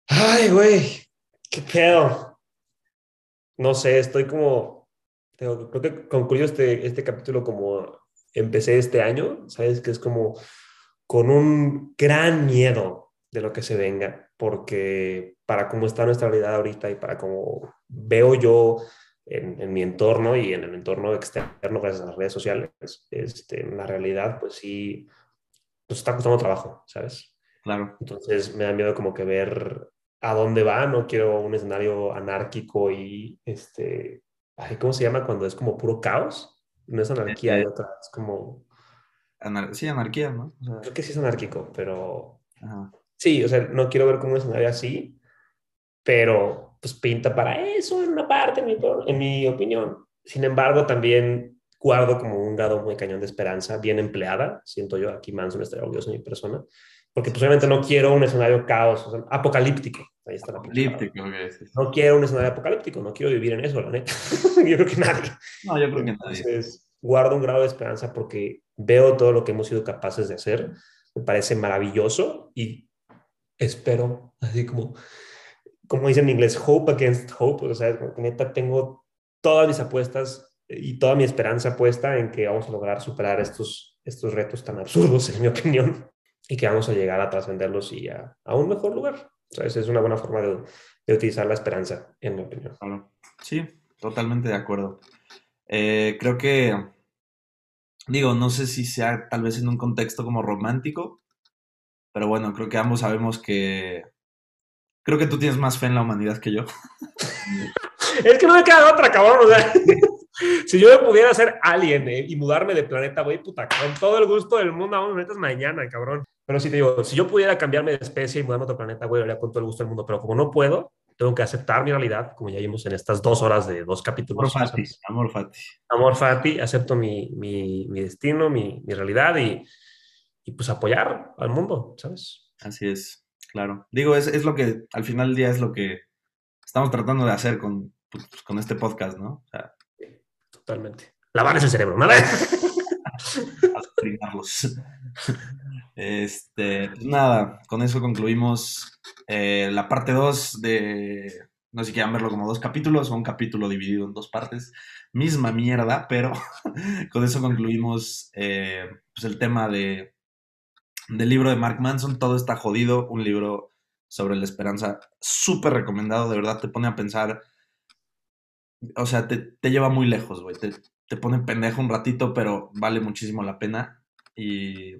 Ay, güey, qué pedo. No sé, estoy como, creo que concluyo este, este capítulo como empecé este año, ¿sabes? Que es como con un gran miedo de lo que se venga, porque para cómo está nuestra realidad ahorita y para cómo veo yo en, mi entorno y en el entorno externo gracias a las redes sociales, este, en la realidad, pues sí, nos está costando trabajo, ¿sabes? Claro. Entonces me da miedo como que ver a dónde va, no quiero un escenario anárquico y, este, ¿cómo se llama cuando es como puro caos? No es anarquía, hay eh, otra, es como... sí, anarquía, ¿no? creo que sí es anárquico, pero... Sí, o sea, no quiero ver como un escenario así, pero pues pinta para eso en una parte, en mi, en mi opinión. Sin embargo, también guardo como un grado muy cañón de esperanza, bien empleada, siento yo, aquí Manson estaría orgulloso de mi persona, porque posiblemente no quiero un escenario caos, apocalíptico. Ahí está la Apocalíptico, No quiero un escenario apocalíptico, no quiero vivir en eso, la neta. yo creo que nadie. No, yo creo que nadie. Entonces, guardo un grado de esperanza porque veo todo lo que hemos sido capaces de hacer, me parece maravilloso y espero, así como como dicen en inglés, hope against hope. O sea, neta, tengo todas mis apuestas y toda mi esperanza puesta en que vamos a lograr superar estos, estos retos tan absurdos, en mi opinión, y que vamos a llegar a trascenderlos y a, a un mejor lugar. O sea, esa es una buena forma de, de, utilizar la esperanza, en mi opinión. Sí, totalmente de acuerdo. Eh, creo que, digo, no sé si sea tal vez en un contexto como romántico, pero bueno, creo que ambos sabemos que Creo que tú tienes más fe en la humanidad que yo. es que no me queda otra, cabrón. O sea, si yo pudiera ser alien eh, y mudarme de planeta, güey, puta, con todo el gusto del mundo, vamos, metas mañana, cabrón. Pero si te digo, si yo pudiera cambiarme de especie y mudarme a otro planeta, güey, lo haría con todo el gusto del mundo. Pero como no puedo, tengo que aceptar mi realidad, como ya vimos en estas dos horas de dos capítulos. Amor fati, amor fati. Amor fati, acepto mi, mi, mi destino, mi, mi realidad y, y pues apoyar al mundo, ¿sabes? Así es. Claro. Digo, es, es, lo que al final del día es lo que estamos tratando de hacer con, pues, con este podcast, ¿no? O sea, Totalmente. Lavar ese cerebro, ¿no? este, pues nada, con eso concluimos eh, la parte 2 de, no sé si quieran verlo como dos capítulos o un capítulo dividido en dos partes. Misma mierda, pero con eso concluimos eh, pues el tema de del libro de Mark Manson, Todo está jodido, un libro sobre la esperanza, súper recomendado, de verdad te pone a pensar, o sea, te, lleva muy lejos, güey, te, te, pone pendejo un ratito, pero vale muchísimo la pena. Y,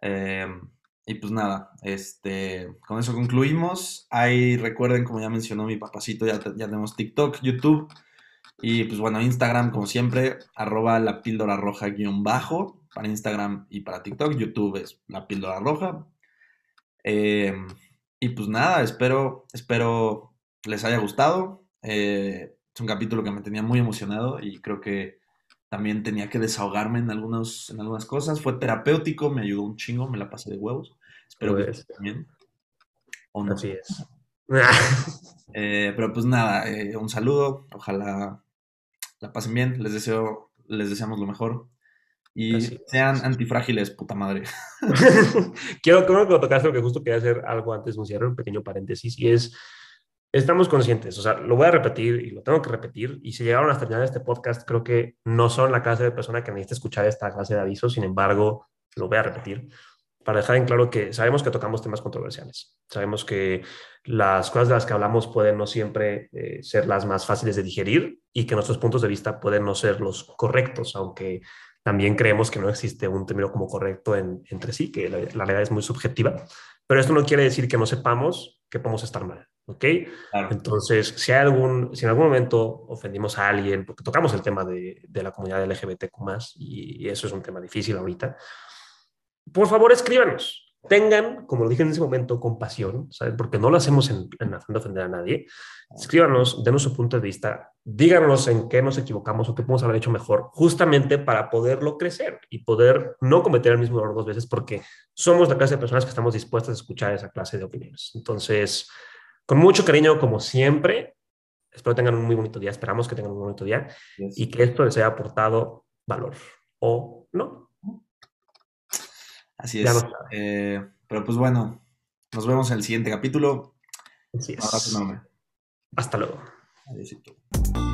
em, y pues nada, este, con eso concluimos. Ahí recuerden, como ya mencionó mi papacito, ya, ya tenemos TikTok, YouTube. Y pues bueno, Instagram, como siempre, arroba la píldora roja guion bajo para Instagram y para TikTok. YouTube es la píldora roja. Eh, y pues nada, espero, espero les haya gustado. Eh, es un capítulo que me tenía muy emocionado y creo que también tenía que desahogarme en, algunos, en algunas cosas. Fue terapéutico, me ayudó un chingo, me la pasé de huevos. Espero que pues, también. O no. Así es. Eh, pero pues nada, eh, un saludo. Ojalá la pasen bien. Les deseo, les deseamos lo mejor. Y sean antifrágiles, puta madre. quiero, quiero que lo tocaste porque justo quería hacer algo antes de un cierre, un pequeño paréntesis, y es estamos conscientes, o sea, lo voy a repetir y lo tengo que repetir, y si llegaron hasta el final de este podcast, creo que no son la clase de persona que necesita escuchar esta clase de avisos, sin embargo, lo voy a repetir para dejar en claro que sabemos que tocamos temas controversiales, sabemos que las cosas de las que hablamos pueden no siempre eh, ser las más fáciles de digerir y que nuestros puntos de vista pueden no ser los correctos, aunque también creemos que no existe un término como correcto entre sí, que la, la realidad es muy subjetiva, pero esto no quiere decir que no sepamos que podemos estar mal. ¿ok? Entonces, si, hay algún, si en algún momento ofendimos a alguien, porque tocamos el tema de, de la comunidad LGBTQ+, y, y eso es un tema difícil ahorita, por favor escríbanos. Tengan, como lo dije en ese momento, compasión, ¿saben? Porque no lo hacemos en, en de ofender a nadie. Escríbanos, denos su punto de vista, díganos en qué nos equivocamos o qué podemos haber hecho mejor, justamente para poderlo crecer y poder no cometer el mismo error dos veces, porque somos la clase de personas que estamos dispuestas a escuchar esa clase de opiniones. Entonces, con mucho cariño, como siempre. Espero tengan un muy bonito día. Esperamos que tengan un bonito día y que esto les haya aportado valor o no. Así es. Eh, pero pues bueno, nos vemos en el siguiente capítulo. Así es. Hasta luego. Adiós.